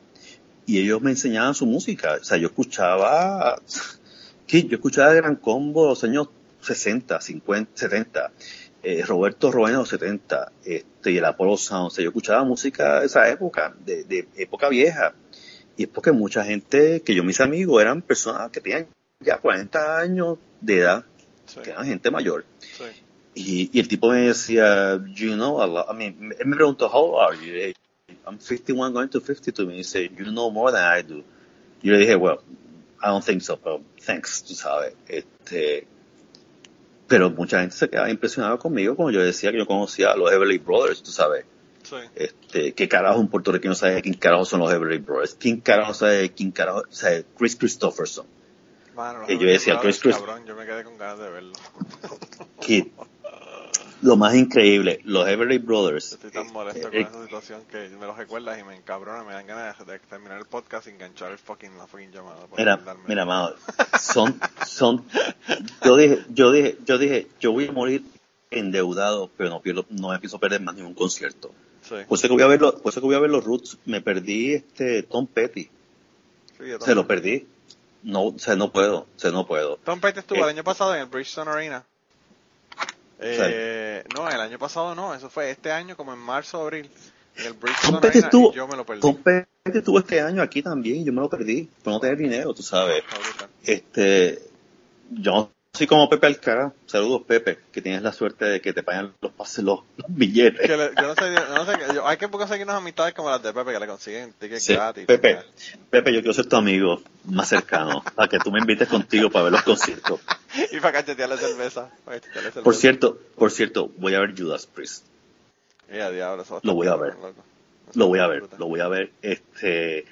Y ellos me enseñaban su música. O sea, yo escuchaba yo escuchaba Gran Combo los años 60, 50, 70. Eh, Roberto Roena de los 70, este, y el Apollo Sound. O sea, yo escuchaba música de esa época, de, de época vieja. Y es porque mucha gente, que yo mis amigos, eran personas que tenían ya 40 años de edad, Sí, que eran gente mayor. sí. Y, y el tipo me decía, you know, a lot, I mean, él me preguntó, how old are you? I'm 51 going to 52. Me dice, you know more than I do. Yo le dije, well, I don't think so, pero thanks, tú sabes. Este, pero mucha gente se quedaba impresionada conmigo cuando yo decía que yo conocía a los Everly Brothers, tú sabes. Sí. Este, ¿qué carajo un puertorriqueño sabe quién carajo son los Everly Brothers? ¿Quién carajo sabe quién carajo sabe Chris Christopherson? Mano, los Y yo decía, Chris- Chris- cabrón, yo me quedé con ganas de verlo. <laughs> Que lo más increíble, los Everly Brothers. Estoy tan molesto con eh, esa situación que me lo recuerdas y me encabrona, me dan ganas de, de terminar el podcast y enganchar el fucking, la fucking llamada. Mira, mira, mano, <laughs> son, son, yo dije, yo dije, yo dije, yo voy a morir endeudado, pero no pierdo, no me pienso perder más ningún concierto. Sí, Por eso que voy a ver los, por eso que voy a ver los Roots, me perdí este Tom Petty, sí, se lo perdí, no, o sea, no puedo, o sea, no puedo. Tom Petty estuvo Eh. el año pasado en el Bridgestone Arena. Eh, no, el año pasado no, eso fue este año como en marzo o abril. En el Bridgestone Tom Petty Arena estuvo, yo me lo perdí. Tom Petty estuvo este año aquí también yo me lo perdí, por no tener dinero, tú sabes. Este, yo no soy como Pepe Alcara, saludos Pepe, que tienes la suerte de que te pagan los pases, los, los billetes. Que le- yo no sé, no sé, yo- hay que conseguirnos amistades como las de Pepe que le consiguen tickets Sí, gratis. Pepe, Pepe, yo quiero ser tu amigo más cercano, para que tú me invites contigo para ver los conciertos. <laughs> Y para cachetearle cerveza. para cachetearle cerveza. Por cierto, por cierto, voy a ver Judas Priest. Y a diablo, Lo voy a ver. loco. Lo voy a ver, lo voy a ver. Este,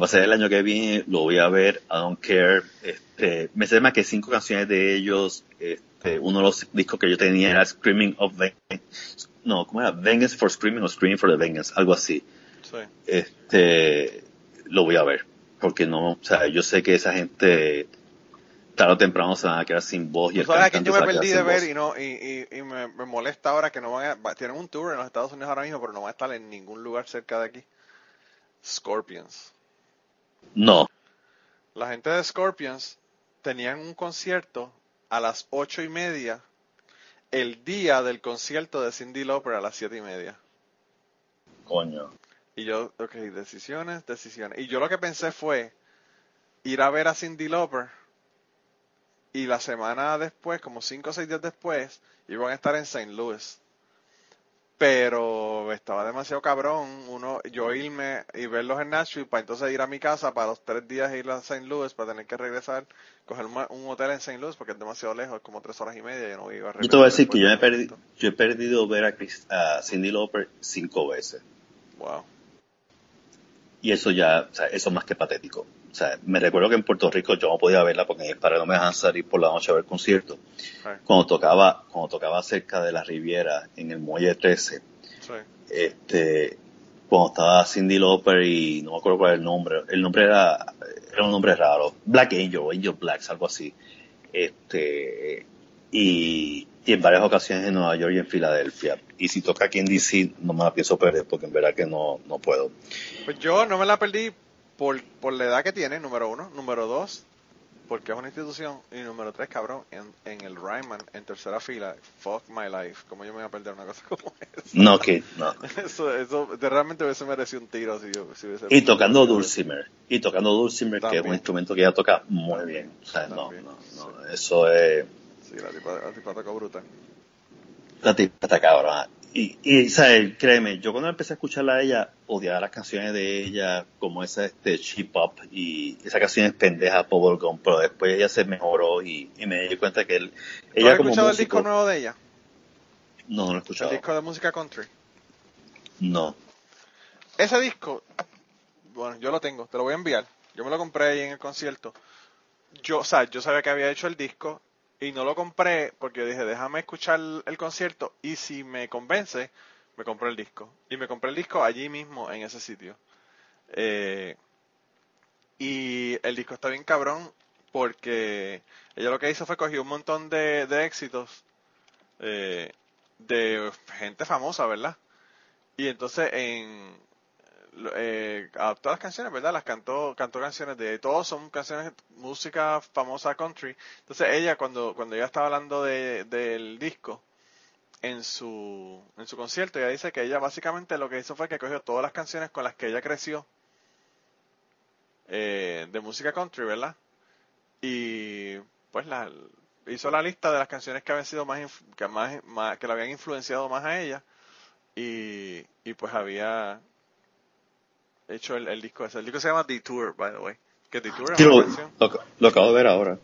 va a ser el año que viene, lo voy a ver. I don't care. Este, me sé más que cinco canciones de ellos. Este, uno de los discos que yo tenía era Screaming of Vengeance. No, ¿cómo era? Vengeance for Screaming o Screaming for the Vengeance, algo así. Sí. este lo voy a ver porque no o sea yo sé que esa gente tarde o temprano se van a quedar sin voz y el sabes cantante yo me perdí de ver voz. y no y, y, y me, me molesta ahora que no van a tienen un tour en los Estados Unidos ahora mismo pero no van a estar en ningún lugar cerca de aquí Scorpions no la gente de Scorpions tenían un concierto a las ocho y media el día del concierto de Cindy Lauper a las siete y media coño y yo ok decisiones decisiones y yo lo que pensé fue ir a ver a Cindy Lauper y la semana después, como cinco o seis días después, iban a estar en St. Louis. Pero estaba demasiado cabrón uno, yo irme y verlos en Nashville para entonces ir a mi casa para los tres días ir a St. Louis para tener que regresar, coger un, un hotel en St. Louis porque es demasiado lejos, es como tres horas y media, yo no iba a yo te voy a decir que yo, del momento. yo he perdido ver a, Chris- a Cindy Lauper cinco veces Wow. y eso ya o sea, eso es más que patético o sea me recuerdo que en Puerto Rico yo no podía verla porque mis padres no me dejaban salir por la noche a ver conciertos. Cuando tocaba cuando tocaba cerca de la Riviera en el muelle 13 Sí. este cuando estaba Cindy Lauper y no me acuerdo cuál era el nombre el nombre era era un nombre raro Black Angel o Angel Blacks algo así este y, y en varias ocasiones en Nueva York y en Filadelfia. Y si toca aquí en DC no me la pienso perder porque en verdad que no no puedo. Pues yo no me la perdí por, por la edad que tiene, número uno. Número dos, porque es una institución. Y número tres, cabrón, en, en el Ryman, en tercera fila, fuck my life. ¿Cómo yo me voy a perder una cosa <laughs> como esa? no que no Eso, eso de- realmente hubiese merecido un tiro si yo si hubiese y tocando Dulcimer y tocando Dulcimer que es un instrumento que ella toca muy bien o sea no no, no eso es Sí, la tipa, la tipa tocó brutal. La tipa está cabrona. Y, y ¿sabes? créeme, yo cuando empecé a escucharla a ella, odiaba las canciones de ella, como esa este chip up y esas canciones pendejas, Bubblegum, pero después ella se mejoró y, y me di cuenta que él, ¿Tú ella has como escuchado el disco nuevo de ella? no, no lo he El escuchado, disco de música country. no, Ese disco, bueno, yo lo tengo, te lo voy a enviar. Yo me lo compré ahí en el concierto. Yo, o sea, yo sabía que había hecho el disco y no lo compré porque dije, déjame escuchar el concierto y si me convence, me compré el disco. Y me compré el disco allí mismo, en ese sitio. Eh, y el disco está bien cabrón porque ella lo que hizo fue cogió un montón de, de éxitos eh, de gente famosa, ¿verdad? Y entonces en eh, adaptó las canciones, ¿verdad? Las cantó, cantó canciones de todos son canciones, música famosa country. Entonces ella cuando, cuando ella estaba hablando de, del disco en su, en su concierto, ella dice que ella básicamente lo que hizo fue que cogió todas las canciones con las que ella creció eh, de música country, ¿verdad? Y pues la, hizo la lista de las canciones que habían sido más, que más, que la habían influenciado más a ella y, y pues había hecho el, el, disco ese. El disco se llama Detour, by the way. Que Detour es una canción. Lo, lo, acabo de ver ahora.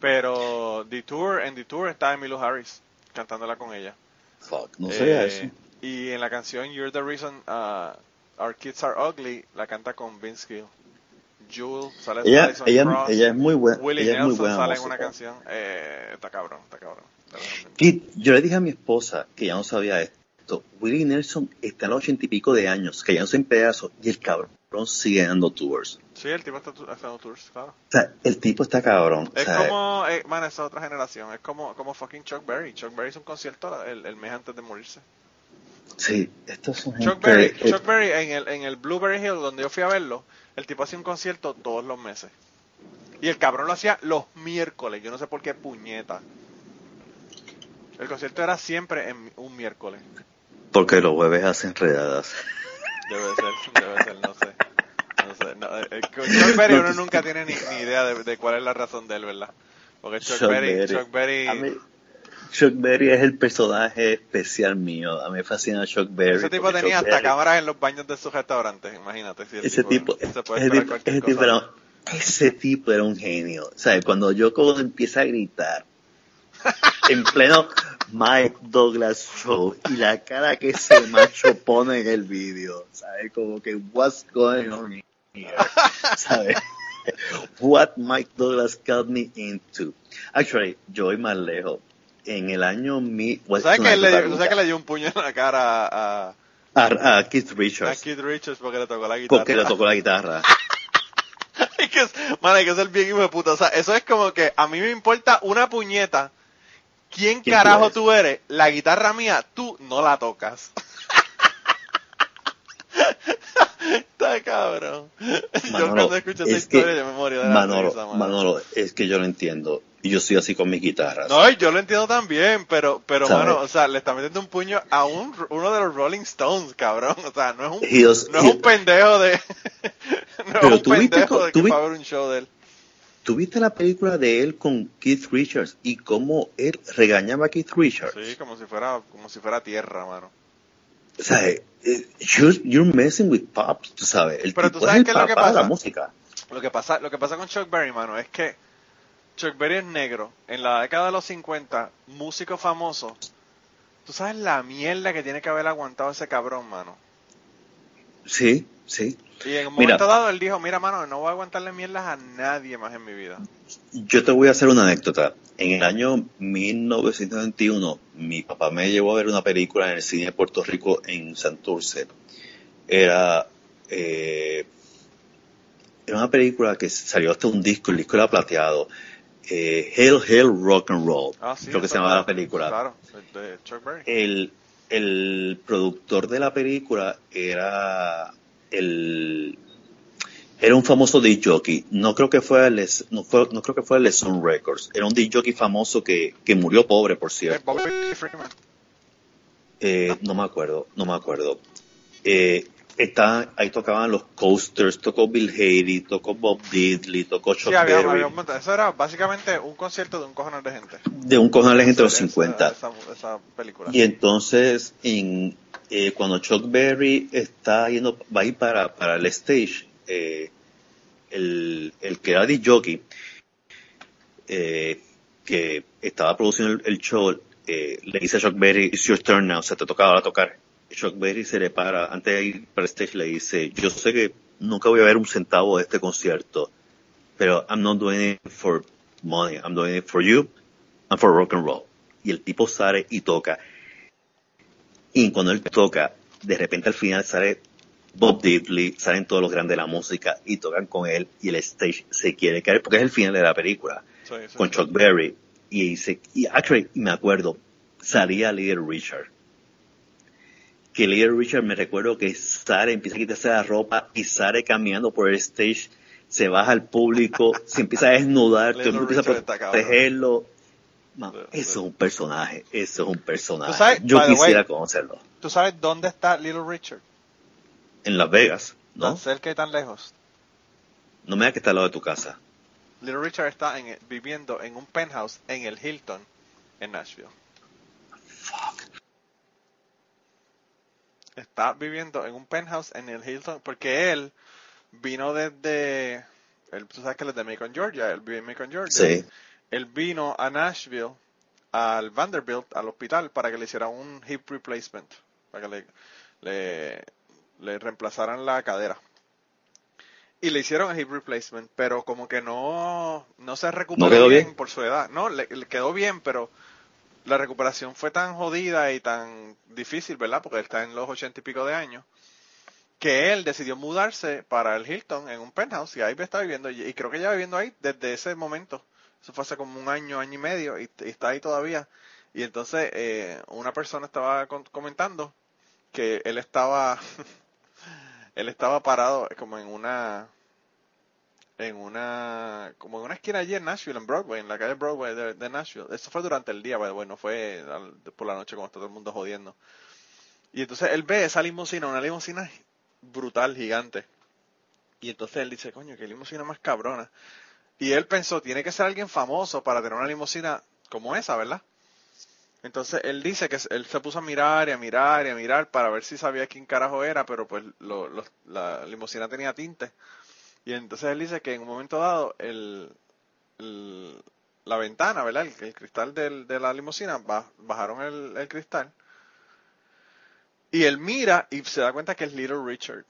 Pero Detour, en Detour está Emmylou Harris cantándola con ella. Fuck, no sabía Eh, eso. Y en la canción You're the Reason uh, Our Kids Are Ugly la canta con Vince Gill. Jewel sale Ella, Alison ella, Krauss, ella es muy buena. Willie es muy Nelson buena sale en una canción. Eh, está cabrón, está cabrón. Y yo le dije a mi esposa que ya no sabía esto. Willie Nelson está en los ochenta y pico de años, no en pedazos, y el cabrón sigue dando tours. Sí, el tipo está haciendo tours, claro. O sea, el tipo está cabrón. o Es sea, como, eh, man, esa otra generación. Es como, como fucking Chuck Berry. Chuck Berry hizo un concierto el, el mes antes de morirse. Sí, estos son Chuck gente- Berry, eh, Chuck Berry en el, en el Blueberry Hill, donde yo fui a verlo, el tipo hacía un concierto todos los meses. Y el cabrón lo hacía los miércoles. Yo no sé por qué puñeta. El concierto era siempre en un miércoles. Porque los jueves hacen redadas. Debe ser, debe ser, no sé. No sé. No, eh, eh, Chuck Berry uno nunca tiene ni, ni idea de, de cuál es la razón de él, ¿verdad? Porque Chuck, Chuck Berry, Berry. Chuck Berry, A mí- Chuck Berry es el personaje especial mío. A mí me fascina Chuck Berry. ese tipo tenía Chuck hasta Berry- cámaras en los baños de sus restaurantes, imagínate. Si Ese tipo, se puede ese tipo, ese era, ese tipo era un genio. ¿Sabes? Cuando yo como empieza a gritar <laughs> en pleno Mike Douglas show y la cara que ese macho pone en el vídeo, ¿sabes? Como que what's going on here, ¿sabes? What Mike Douglas got me into. Actually, yo voy más lejos. En el año mi, ¿Tú sabes, que le, que dio un puño en la cara a, a, a Keith a, a Richards Keith Richards porque le tocó la guitarra? porque le tocó la guitarra. <laughs> hay que, man, hay que ser bien hijo de puta. O sea, eso es como que a mí me importa una puñeta. ¿Quién, ¿Quién carajo tú tú eres? La guitarra mía, tú no la tocas. <laughs> Está cabrón. yo Manolo, cuando escucho esa es que- historia yo me morí de la Manolo, risa, mano. Manolo, es que yo lo entiendo. Y yo soy así con mis guitarras. No, yo lo entiendo también, pero, pero, ¿Sabes? mano, o sea, le está metiendo un puño a un, uno de los Rolling Stones, cabrón. O sea, no es un, no es he- un pendejo de, <laughs> no Pero es un tú viste pendejo de tú que vi- va a haber un show de él. ¿Tú viste la película de él con Keith Richards y cómo él regañaba a Keith Richards? Sí, como si fuera, como si fuera tierra, mano. O sea, eh, you're, you're messing with pops, tú sabes. El Pero tipo tú sabes es qué es lo que papá de la pasa. música. Lo que pasa, lo que pasa con Chuck Berry, mano, es que Chuck Berry es negro. En la década de los 50, músico famoso. Tú sabes la mierda que tiene que haber aguantado ese cabrón, mano. Sí, sí. Y en un Mira. momento dado él dijo, mira, mano, no voy a aguantarle mierdas a nadie más en mi vida. Yo te voy a hacer una anécdota. En el año 1921, mi papá me llevó a ver una película en el cine de Puerto Rico en Santurce. Era, eh, era una película que salió hasta un disco, el disco era plateado. Eh, Hail, Hail, Rock and Roll, Ah, sí. creo que se llamaba la película. Claro, de, de Chuck Berry. El, el productor de la película era el era un famoso DJ. No creo que fue Les, no fue, no creo que fue el Sun Records. Era un DJ famoso que, que murió pobre, por Eh, cierto. Bobby Freeman. Eh, no me acuerdo, no me acuerdo. Eh, está, ahí tocaban los Coasters, tocó Bill Haley, tocó Bob Diddley, tocó Chuck Sí, había, Berry. había un. Eso era básicamente un concierto de un cojonal de gente. de un cojonal de gente de los Esa- 50. Esa, esa película. Y entonces, en, eh, cuando Chuck Berry está yendo, va a ir para, para el stage, eh, el, que era de jockey, eh, que estaba produciendo el, show, le dice a Chuck Berry, it's your turn now, o sea, te toca ahora tocar. Chuck Berry se le para, antes de ir para el stage, le dice, yo sé que nunca voy a ver un centavo de este concierto, pero I'm not doing it for money, I'm doing it for you and for rock and roll. Y el tipo sale y toca. Y cuando él toca, de repente al final sale Bob Diddley, salen todos los grandes de la música y tocan con él y el stage se quiere caer porque es el final de la película Sí, sí, con sí. Chuck Berry y dice, y actually me acuerdo, salía Little Richard que Little Richard me recuerdo que sale, empieza a quitarse la ropa y sale caminando por el stage, se baja al público, <laughs> se empieza a desnudar, tú empieza a protegerlo. Man, eso es un personaje, eso es un personaje. Yo way- quisiera conocerlo. ¿Tú sabes dónde está Little Richard? En Las Vegas, ¿no? Tan cerca y tan lejos. No me digas que está al lado de tu casa. Little Richard está en- viviendo en un penthouse en el Hilton, en Nashville. Está viviendo en un penthouse en el Hilton porque él vino desde... Él, tú sabes que él es de Macon, Georgia. Él vive en Macon, Georgia. Sí. Él vino a Nashville, al Vanderbilt, al hospital, para que le hicieran un hip replacement. Para que le, le, le reemplazaran la cadera. Y le hicieron el hip replacement, pero como que no, no se recuperó ¿No quedó bien, bien? por su edad. No, le, le quedó bien, pero la recuperación fue tan jodida y tan difícil, ¿verdad? Porque él está en los ochenta y pico de años, que él decidió mudarse para el Hilton en un penthouse y ahí está viviendo. Y, y creo que lleva viviendo ahí desde ese momento. Eso fue hace como un año, año y medio y, está ahí todavía. Y entonces eh, una persona estaba comentando que él estaba <laughs> él estaba parado como en una en una como en una esquina allí en Nashville en Broadway en la calle Broadway de, de Nashville. Eso fue durante el día bueno no fue al- por la noche como está todo el mundo jodiendo. Y entonces él ve esa limusina una limusina brutal gigante. Y entonces él dice coño qué limusina más cabrona y él pensó tiene que ser alguien famoso para tener una limusina como esa verdad entonces él dice que él se puso a mirar y a mirar y a mirar para ver si sabía quién carajo era, pero pues la limusina tenía tinte. Y entonces él dice que en un momento dado el, la ventana, ¿verdad? El, cristal de la limusina, ba- bajaron el, el cristal. Y él mira y se da cuenta que es Little Richard.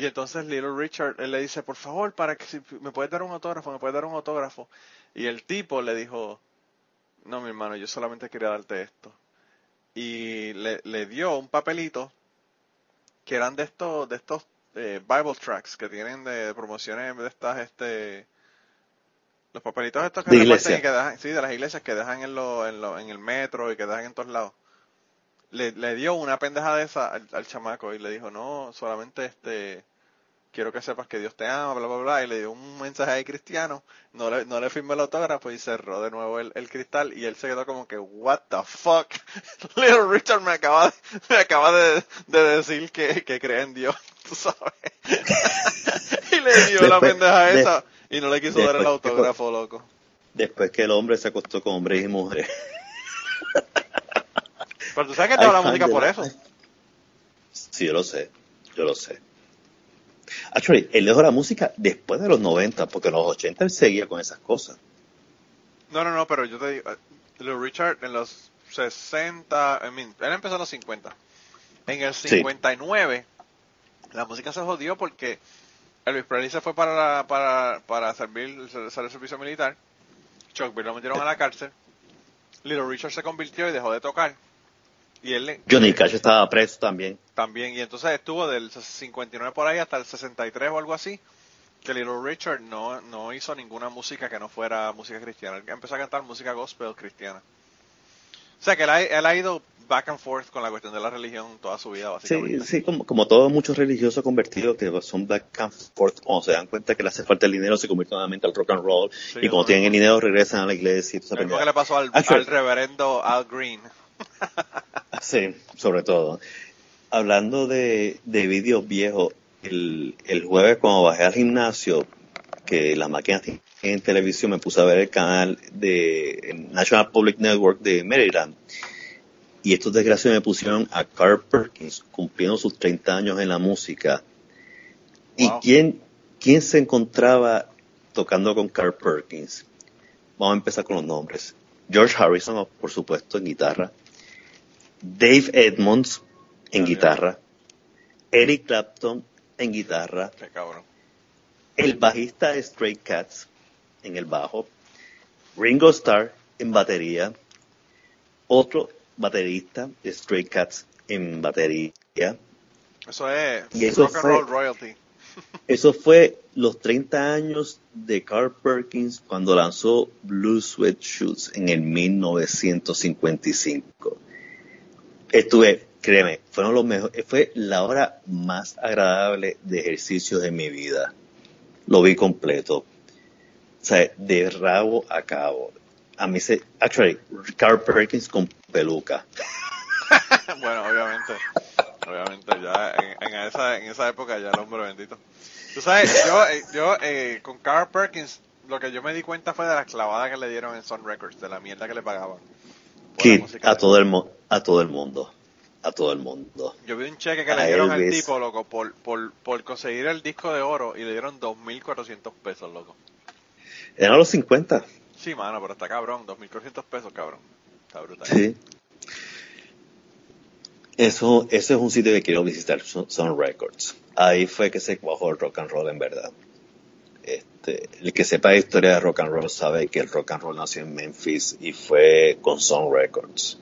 Y entonces Little Richard, él le dice, por favor, para que si me puedes dar un autógrafo, me puedes dar un autógrafo. Y el tipo le dijo, no, mi hermano, yo solamente quería darte esto. Y le, le dio un papelito que eran de estos, de estos eh, Bible tracks que tienen de promociones de estas, este, los papelitos estos que De iglesia. y que dejan, sí, de las iglesias que dejan en, lo, en, lo, en el metro y que dejan en todos lados. Le, le dio una pendeja de esa al, al chamaco y le dijo, no, solamente este, quiero que sepas que Dios te ama, bla, bla, bla, y le dio un mensaje ahí cristiano, no le, no le firmó el autógrafo y cerró de nuevo el, el cristal y él se quedó como que, what the fuck, <laughs> Little Richard me acaba, de- me acaba de, de decir que, que cree en Dios, <laughs> tú sabes. <laughs> y le dio la pendeja de- esa y no le quiso dar el que- autógrafo, loco. Después que el hombre se acostó con hombres y mujeres. Pero tú sabes que te fan música de por la- eso. Sí, yo lo sé, yo lo sé. Actually, él dejó la música después de los 90, porque en los 80 él seguía con esas cosas. No, no, no, pero yo te digo, eh, Little Richard en los 60, I mean, él empezó en los 50. En el 59, la música se jodió porque Elvis Presley se fue para, la- para, para servir, hacer el servicio militar. Chuck Berry lo metieron a la cárcel. Little Richard se convirtió y dejó de tocar. Y él Johnny Cash estaba preso también. también, y entonces estuvo del 59 por ahí hasta el 63 o algo así, que Little Richard no, no hizo ninguna música que no fuera música cristiana. Él empezó a cantar música gospel cristiana. O sea que él ha, él ha ido back and forth con la cuestión de la religión toda su vida, Sí, básicamente. sí, como, como todos muchos religiosos convertidos que son back and forth, cuando se dan cuenta que le hace falta el dinero, se convierten nuevamente al rock and roll. y cuando tienen el dinero, regresan a la iglesia y toda esa Lo que le pasó al, Actually- al reverendo Al Green. <laughs> Sí, sobre todo. Hablando de, de vídeos viejos, el, el jueves cuando bajé al gimnasio, que las máquinas en televisión, me puse a ver el canal de National Public Network de Maryland. Y estos desgraciados me pusieron a Carl Perkins cumpliendo sus 30 años en la música. ¿Y quién, quién se encontraba tocando con Carl Perkins? Vamos a empezar con los nombres. George Harrison, por supuesto, en guitarra. Dave Edmonds en guitarra. Eric Clapton en guitarra. Qué cabrón. El bajista de Stray Cats en el bajo. Ringo Starr en batería. Otro baterista de Stray Cats en batería. Eso es Y eso rock and fue- roll royalty. <laughs> Eso fue los 30 años de Carl Perkins cuando lanzó Blue Sweat Shoes en el 1955. Estuve créeme, fueron los mejores, fue la hora más agradable de ejercicio de mi vida. Lo vi completo. O sea, de rabo a cabo. A mí se, actually, Carl Perkins con peluca. <laughs> bueno, obviamente, obviamente ya en, en, esa, en esa época ya el hombre bendito. Tú sabes, yo, eh, yo eh, con Carl Perkins, lo que yo me di cuenta fue de la clavada que le dieron en Sun Records, de la mierda que le pagaban. Kid, a todo, el, a todo el mundo a todo el mundo. Yo vi un cheque que le dieron al tipo, loco, por, por, por conseguir el disco de oro y le dieron 2.400 pesos, loco. Eran los 50. Sí, mano, pero está cabrón, 2.400 pesos, cabrón. Está brutal. Sí. Eso, ese es un sitio que quiero visitar, son Records. Ahí fue que se cuajó el rock and roll en verdad. Este, el que sepa la historia de rock and roll sabe que el rock and roll nació en Memphis y fue con Sun Records.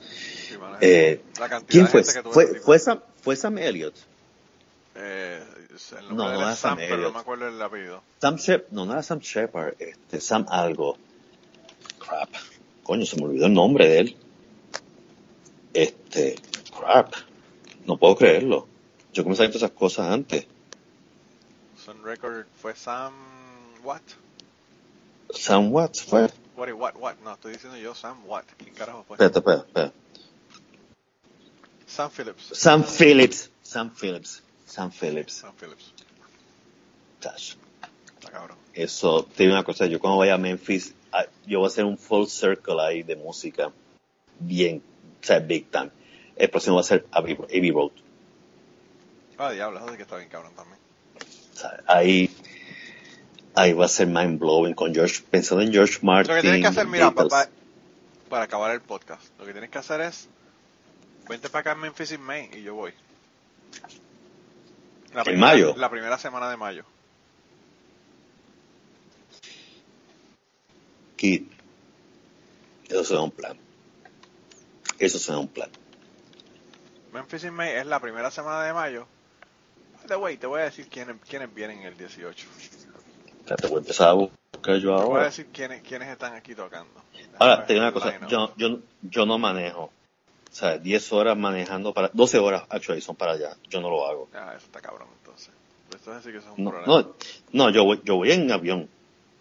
Eh, ¿Quién fue? ¿Fue, fue, Sam, ¿Fue Sam Elliott? Eh, no, no era Sam, Sam Elliott. no me acuerdo el apellido. Sam Shep no, no era Sam Shepard, este, Sam algo. Crap. Coño, se me olvidó el nombre de él. Este, crap. No puedo creerlo. Yo comencé a esas cosas antes. Sun Record fue Sam what? Sam What fue. What, what, what? No, estoy diciendo yo Sam What. ¿Quién carajo fue? Espérate, espérate, espérate. Sam Phillips. Sam Phillips. Sam Phillips. Sam Phillips. Sam Phillips. Tash. Está cabrón. Eso, te digo una cosa, yo cuando vaya a Memphis, ah, yo voy a hacer un full circle ahí de música. Bien, o sea, big time. El próximo va a ser Abbey, Road. Ah, diablo, eso sí que está bien cabrón también. Ahí, ahí va a ser mind blowing con George, pensando en George Martin. Lo que tienes que hacer, mira, para, para acabar el podcast, lo que tienes que hacer es Vente para acá en Memphis in May y yo voy. La ¿En mayo? La primera semana de mayo. Kid, eso será un plan. Eso será un plan. Memphis in May es la primera semana de mayo. De way, te voy a decir quiénes, quiénes vienen el 18. Ya te voy a empezar a buscar yo ahora. Te voy a decir quiénes, quiénes están aquí tocando. ahora, te digo una cosa. Yo, yo, yo no manejo. O sea, 10 horas manejando para... 12 horas, actually, son para allá. Yo no lo hago. Ah, eso está cabrón, entonces. Esto es que eso es un no, problema. No, no yo, voy, yo voy en avión.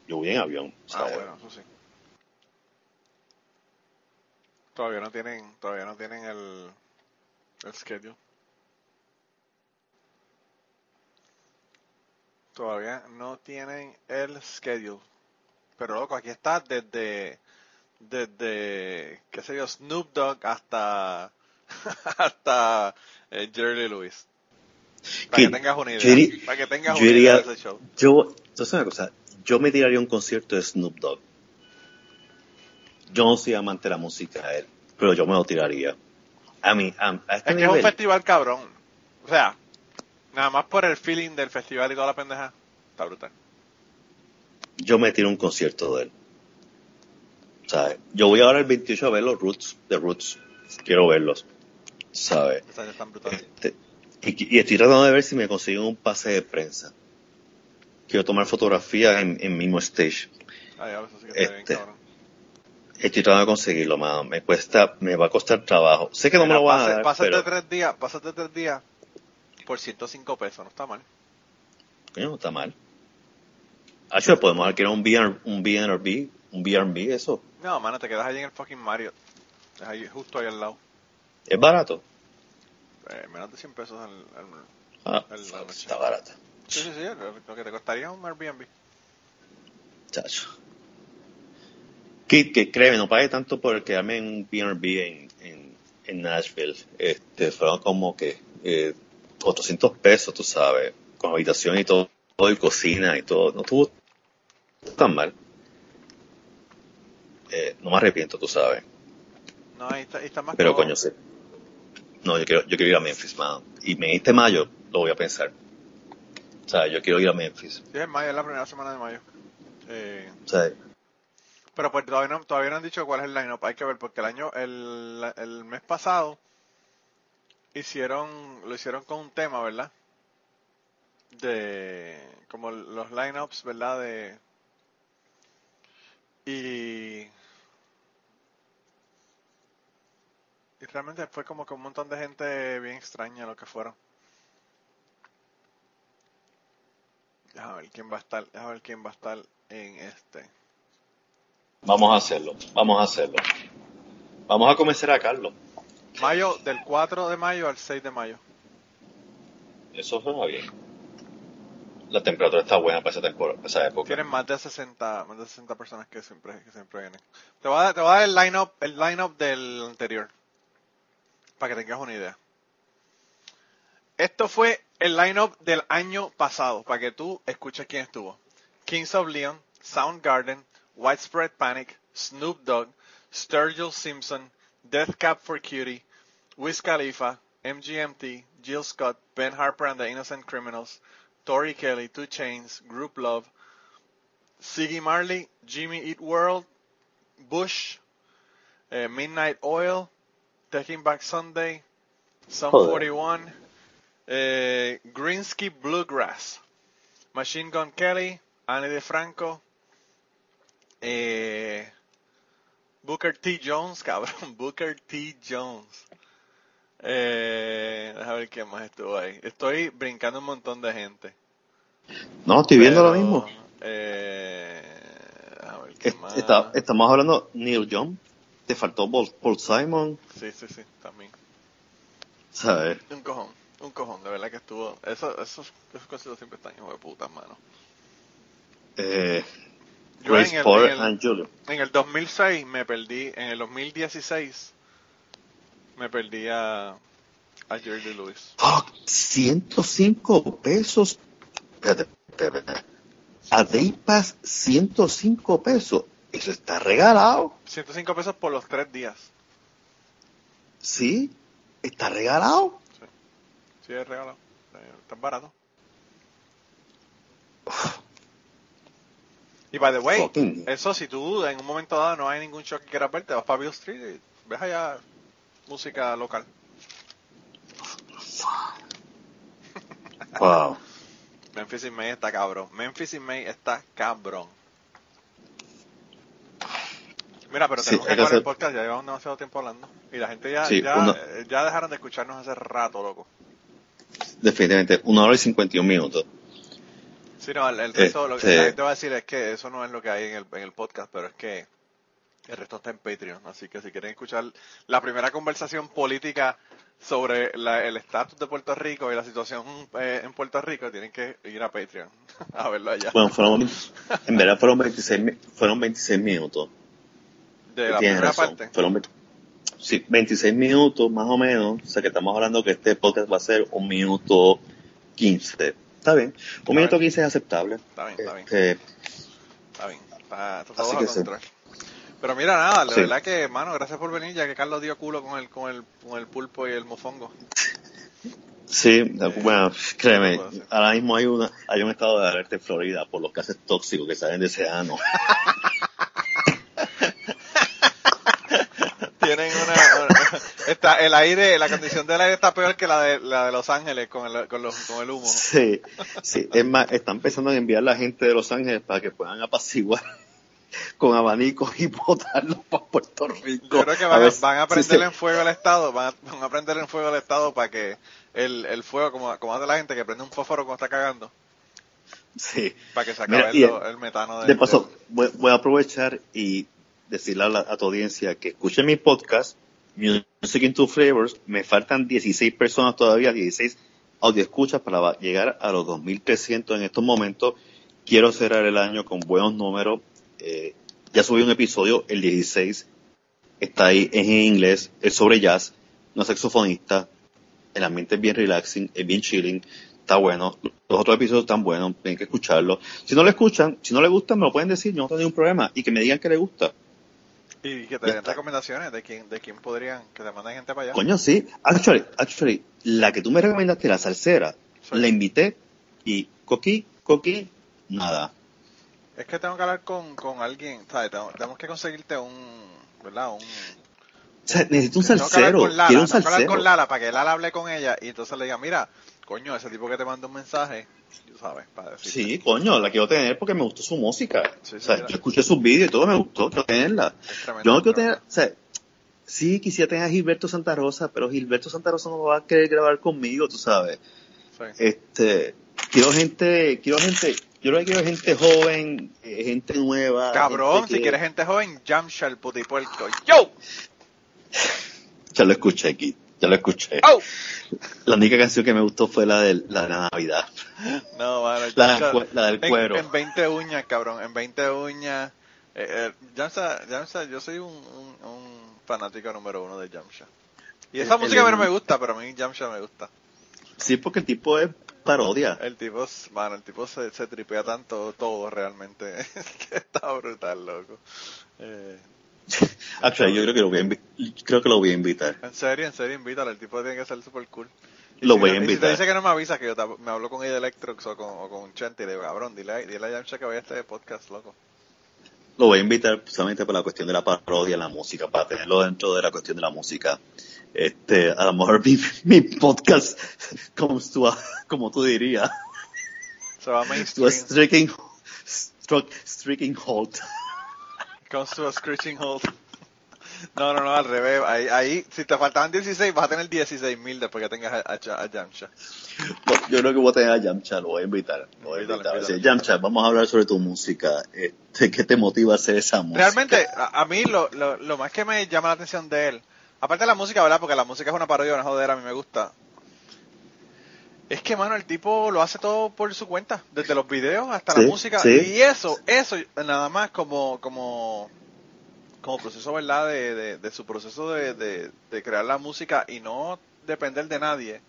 Yo voy en avión. Ah, bueno, eso sí. Todavía no tienen, todavía no tienen el, el schedule. Todavía no tienen el schedule. Pero loco, aquí está desde desde, qué sé yo, Snoop Dogg hasta, <laughs> hasta eh, Jerry Lewis. Para que, tengas una idea. para que tengas una idea de ese show. Yo, entonces una cosa, yo me tiraría un concierto de Snoop Dogg. Yo no soy amante de la música de él, pero yo me lo tiraría. A mí, a, este es que es un festival cabrón. O sea, nada más por el feeling del festival y toda la pendeja, está brutal. Yo me tiro un concierto de él. ¿sabes? Yo voy ahora el 28 a ver los Roots, de Roots. Quiero verlos, ¿sabes? Este, y, estoy tratando de ver si me consiguen un pase de prensa. Quiero tomar fotografía en, en mismo stage. este, Estoy tratando de conseguirlo, mano. Me cuesta, me va a costar trabajo. Sé que no me lo van a dar, pásate tres días, pásate tres días por 105 pesos, no está mal. Coño, no está mal. Ah, podemos alquilar un, BR, un BNB un eso. No, mano, te quedas ahí en el fucking Mario. Es ahí, justo ahí al lado. ¿Es barato? Eh, menos de 100 pesos al, ah, está barato. Sí, sí, sí, lo, que te costaría un Airbnb. Chacho. Que, que créeme, no pagué tanto por quedarme en un B&B en, en, en, Nashville. Este, fueron como que eh, 400 pesos, tú sabes, con habitación y todo, todo y cocina y todo. No estuvo tan mal eh, no me arrepiento, tú sabes. No, ahí está, está más Pero coño, sí. No, yo quiero, yo quiero ir a Memphis, man. Y me diste mayo, lo voy a pensar. O sea, yo quiero ir a Memphis. Sí, es mayo, es la primera semana de mayo. Eh, sí. Pero pues todavía no, todavía no han dicho cuál es el line-up. Hay que ver, porque el año, el, el mes pasado, hicieron, lo hicieron con un tema, ¿verdad? De, como los line-ups, ¿verdad? De, y realmente fue como que un montón de gente bien extraña lo que fueron. Déjame ver quién va a estar, déjame ver quién va a estar en este. Vamos a hacerlo, vamos a hacerlo. Vamos a comenzar a Carlos. Mayo, del 4 de mayo al 6 de mayo. Eso suena bien. La temperatura está buena para esa, temporada, para esa época. Tienen más de 60, más de 60 personas que siempre, que siempre vienen. Te voy a, te voy a dar el line-up el line del anterior. Para que tengas una idea. Esto fue el line-up del año pasado. Para que tú escuches quién estuvo. Kings of Leon, Soundgarden, Widespread Panic, Snoop Dogg, Sturgill Simpson, Death Cab for Cutie, Wiz Khalifa, MGMT, Jill Scott, Ben Harper and the Innocent Criminals, Tori Kelly, Two Chains, Group Love, Siggy Marley, Jimmy Eat World, Bush, eh, Midnight Oil, Taking Back Sunday, Sum 41, eh, Greensky Bluegrass, Machine Gun Kelly, Annie DeFranco, eh, Booker T. Jones, <laughs> cabrón, Booker T. Jones. Eh, déjame ver quién más estuvo ahí. Estoy brincando un montón de gente. No, estoy viendo Pero, lo mismo. Eh, déjame ver Es- más. está- estamos hablando Neil Young. Te faltó Paul, Paul Simon. Sí, sí, sí, también. ¿Sabes? Un cojón, un cojón, de verdad que estuvo. Eso, esos, esos conciertos siempre están hijos de putas, mano. Eh, Yo Grace en el, Porter en, el, and Julio. en el 2006 me perdí, en el 2016 me perdí a, a Jerry Lewis. Fuck, 105 pesos. A Day Pass, 105 pesos. Eso está regalado. 105 pesos por los tres días. Sí, está regalado. Sí, es regalado. Está barato. Y by the way, Fucking- eso si tú en un momento dado no hay ningún show que quieras ver, te vas para Bill Street y ves allá música local. Wow. Memphis in May está cabrón. Memphis in May está cabrón. Mira, pero Sí, tenemos que hay que acabar el podcast, ya llevamos demasiado tiempo hablando. Y la gente ya, Sí, ya, eh, ya dejaron de escucharnos hace rato, loco. Definitivamente, una hora y 51 minutos. Sí, no, el, el resto, lo que Este- la gente va a decir es que eso no es lo que hay en el, en el podcast, pero es que el resto está en Patreon. Así que si quieren escuchar la primera conversación política sobre la- el estatus de Puerto Rico y la situación eh, en Puerto Rico, tienen que ir a Patreon <laughs> a verlo allá. Bueno, fueron, en verdad fueron 26, mi- fueron 26 minutos. de la primera razón. parte. Fueron 20 sí, 26 minutos más o menos. O sea que estamos hablando que este podcast va a ser un minuto 15. Está bien. Un minuto bien. 15 es aceptable. Está bien, está bien. Este, Está bien, está, está Así todo que bajo sí. control. Pero mira, nada, la Sí. verdad que, mano, gracias por venir, ya que Carlos dio culo con el, con el, con el pulpo y el mofongo. sí, bueno, créeme, ahora mismo hay una hay un estado de alerta en Florida por los gases tóxicos que salen de ese ano. <laughs> Tienen una, una- está el aire, la condición del aire está peor que la de la de Los Ángeles con el con, los, con el humo. Sí, sí, es más, están pensando en enviar a la gente de Los Ángeles para que puedan apaciguar con abanicos y <laughs> botarlos para Puerto Rico. Yo creo que van a, van a si prender se- en fuego el estado, van a, van a prender en fuego el estado para que el, el fuego, como, como hace la gente que prende un fósforo cuando está cagando, Sí. para que se acabe el, el metano De paso, voy, voy a aprovechar y decirle a, la- a tu audiencia que escuchen mi podcast, Music in Two Flavors. Me faltan 16 personas todavía, 16 audio escuchas para llegar a los 2300 en estos momentos. Quiero cerrar el año con buenos números. Eh, ya subí un episodio, el 16. Está ahí, es en inglés, es sobre jazz, no saxofonista. El ambiente es bien relaxing, es bien chilling, está bueno. Los otros episodios están buenos, tienen que escucharlo. Si no lo escuchan, si no les gusta, me lo pueden decir, yo no tengo ningún problema. Y que me digan que les gusta. Y que te den recomendaciones de quién, de quién podrían, que te manden gente para allá. Coño, sí. Actually, actually, la que tú me recomendaste, la salsera, Sí. la invité y coqui, coqui, nada. Es que tengo que hablar con, con alguien, ¿sabes? Tengo- tenemos que conseguirte un, ¿verdad? Un, O sea, necesito un salsero. Quiero un tengo que hablar salsero. con Lala para que Lala hable con ella y entonces le diga, mira, coño, ese tipo que te manda un mensaje, ¿sabes? Para decirte. Sí, coño, la quiero tener porque me gustó su música. Sí, sí, o sea, mira. yo escuché sus vídeos y todo me gustó, quiero tenerla. Yo no quiero tener, o sea, sí, quisiera tener a Gilberto Santa Rosa, pero Gilberto Santa Rosa no va a querer grabar conmigo, tú sabes. Sí. Este, quiero gente, quiero gente, yo lo que quiero es gente joven, eh, gente nueva. Cabrón, gente si que- quieres gente joven, Jamsha el putipuerco. ¡Yo! Ya lo escuché aquí, ya lo escuché. ¡Oh! La única canción que me gustó fue la de la de la Navidad. No, mano, La la del en- cuero. En, 20 uñas, cabrón, en 20 uñas. Eh, eh, yo soy un, un, un fanático número uno de Jamsha. Y esa El- música a mí no me gusta, pero a mí Jamsha me gusta. Sí, porque el tipo es parodia. El tipo, mano, el tipo se, se tripea tanto todo realmente. que <laughs> está brutal, loco. Eh, <laughs> Actually, yo creo que lo voy a creo que lo voy a invitar. en serio, en serio, invítalo. El tipo tiene que ser super cool. Y Lo si voy no- a y si te invitar. dice que no me avisa, que yo te- me hablo con Ida Electrox o con, o con Chente y le digo, cabrón, dile, dile a Yamcha que vaya a este podcast, loco. Lo voy a invitar solamente por la cuestión de la parodia en la música, para tenerlo dentro de la cuestión de la música. Este, a lo mejor mi, mi podcast comes to a, como tú dirías, Se va a to a mainstream. streaking, struck, streaking halt. Comes to a screeching halt. No, no, no, al revés. Ahí, ahí, si te faltaban 16, vas a tener 16 mil después que tengas a, a, a Yamcha. Yo creo que voy a tener a Yamcha, lo voy a invitar. Lo voy a invitar. invítalo. Decir, Yamcha, vamos a hablar sobre tu música. Este, ¿Qué te motiva a hacer esa música? Realmente, a, a mí lo, lo, lo más que me llama la atención de él, aparte de la música, ¿verdad? Porque la música es una parodia, una jodera, a mí me gusta. Es que, mano, el tipo lo hace todo por su cuenta, desde los videos hasta Sí, la música. sí. Y eso, eso nada más como, como, como proceso, ¿verdad? De, de, de su proceso de, de, de crear la música y no depender de nadie.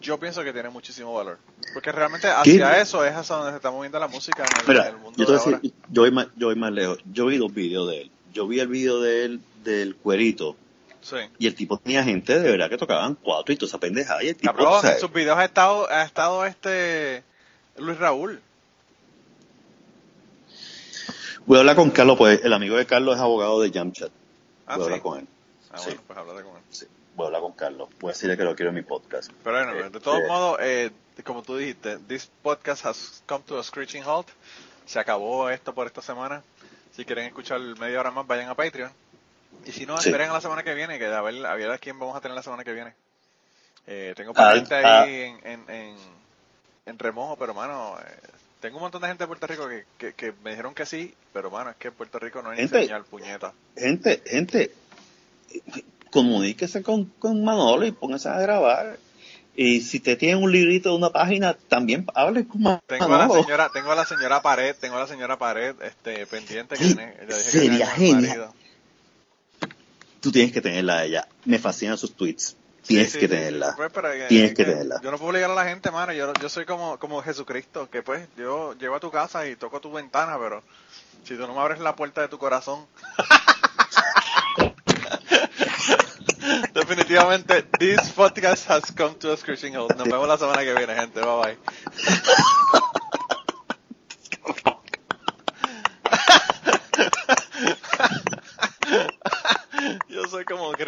Yo pienso que tiene muchísimo valor. Porque realmente hacia eso es hacia donde se está moviendo la música en el, Mira, en el mundo yo te de voy a ahora. yo voy, más, yo voy más lejos. Yo vi dos videos de él. Yo vi el video de él del cuerito Sí. y el tipo tenía gente de verdad que tocaban cuatro y toda esa pendejada y el tipo, Cabrón, en sus videos ha estado, ha estado este Luis Raúl. voy a hablar con Carlos, pues el amigo de Carlos es abogado de Jamchat. Ah, voy a sí. hablar con él. Ah, Sí. bueno, pues háblate con él. Sí, voy a hablar con Carlos. Voy a decirle que lo quiero en mi podcast. Pero bueno, de Este- todos modos, eh, como tú dijiste, this podcast has come to a screeching halt. Se acabó esto por esta semana. Si quieren escuchar media hora más, vayan a Patreon. Y si no, Sí. esperen a la semana que viene, que a ver, a ver a quién vamos a tener la semana que viene. Eh, tengo Ah, gente ahí ah. en, en, en, en remojo, pero mano, eh, tengo un montón de gente de Puerto Rico que, que, que me dijeron que sí, pero mano, es que en Puerto Rico no hay ni Gente. señal, puñeta. Gente, gente, comuníquese con, con Manolo y póngase a grabar. Y si te tienen un librito de una página, también hable con Manolo. Tengo a la señora, tengo a la señora Pared, tengo a la señora Pared, este, pendiente que Sí, tiene, sería genial. Tú tienes que tenerla a ella. Me fascinan sus tweets. Tienes Sí, sí, que tenerla. pues, pero Tienes es que tenerla. Yo no puedo obligar a la gente, mano. Yo, yo soy como, como Jesucristo, que pues yo llego a tu casa y toco tu ventana, pero si tú no me abres la puerta de tu corazón. <laughs> Definitivamente, this podcast has come to a screeching halt. Nos vemos la semana que viene, gente. Bye bye. Yo soy como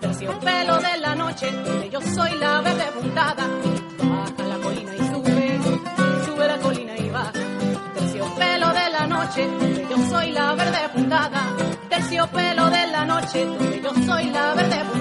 terciopelo de la noche, donde yo soy la verde puntada. Baja la colina y sube, sube la colina y baja, terciopelo de la noche, que yo soy la verde puntada. Terciopelo de la noche, donde yo soy la verde puntada.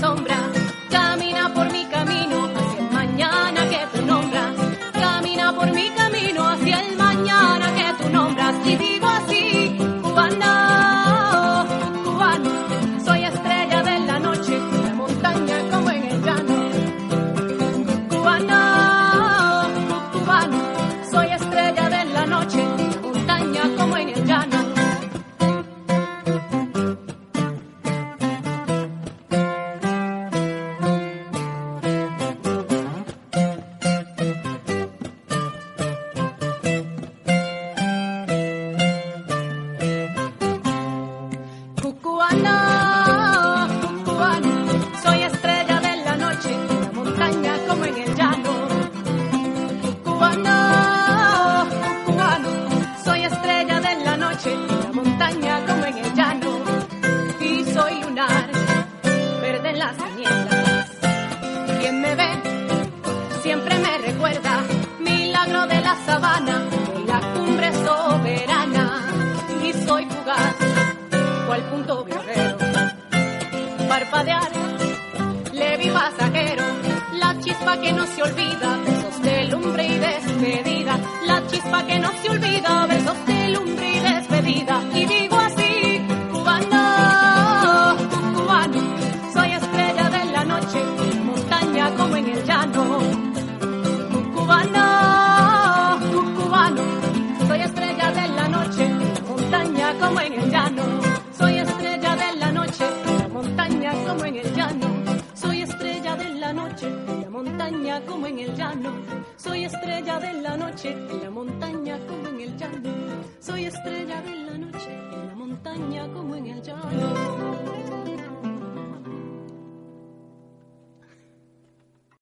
sombra.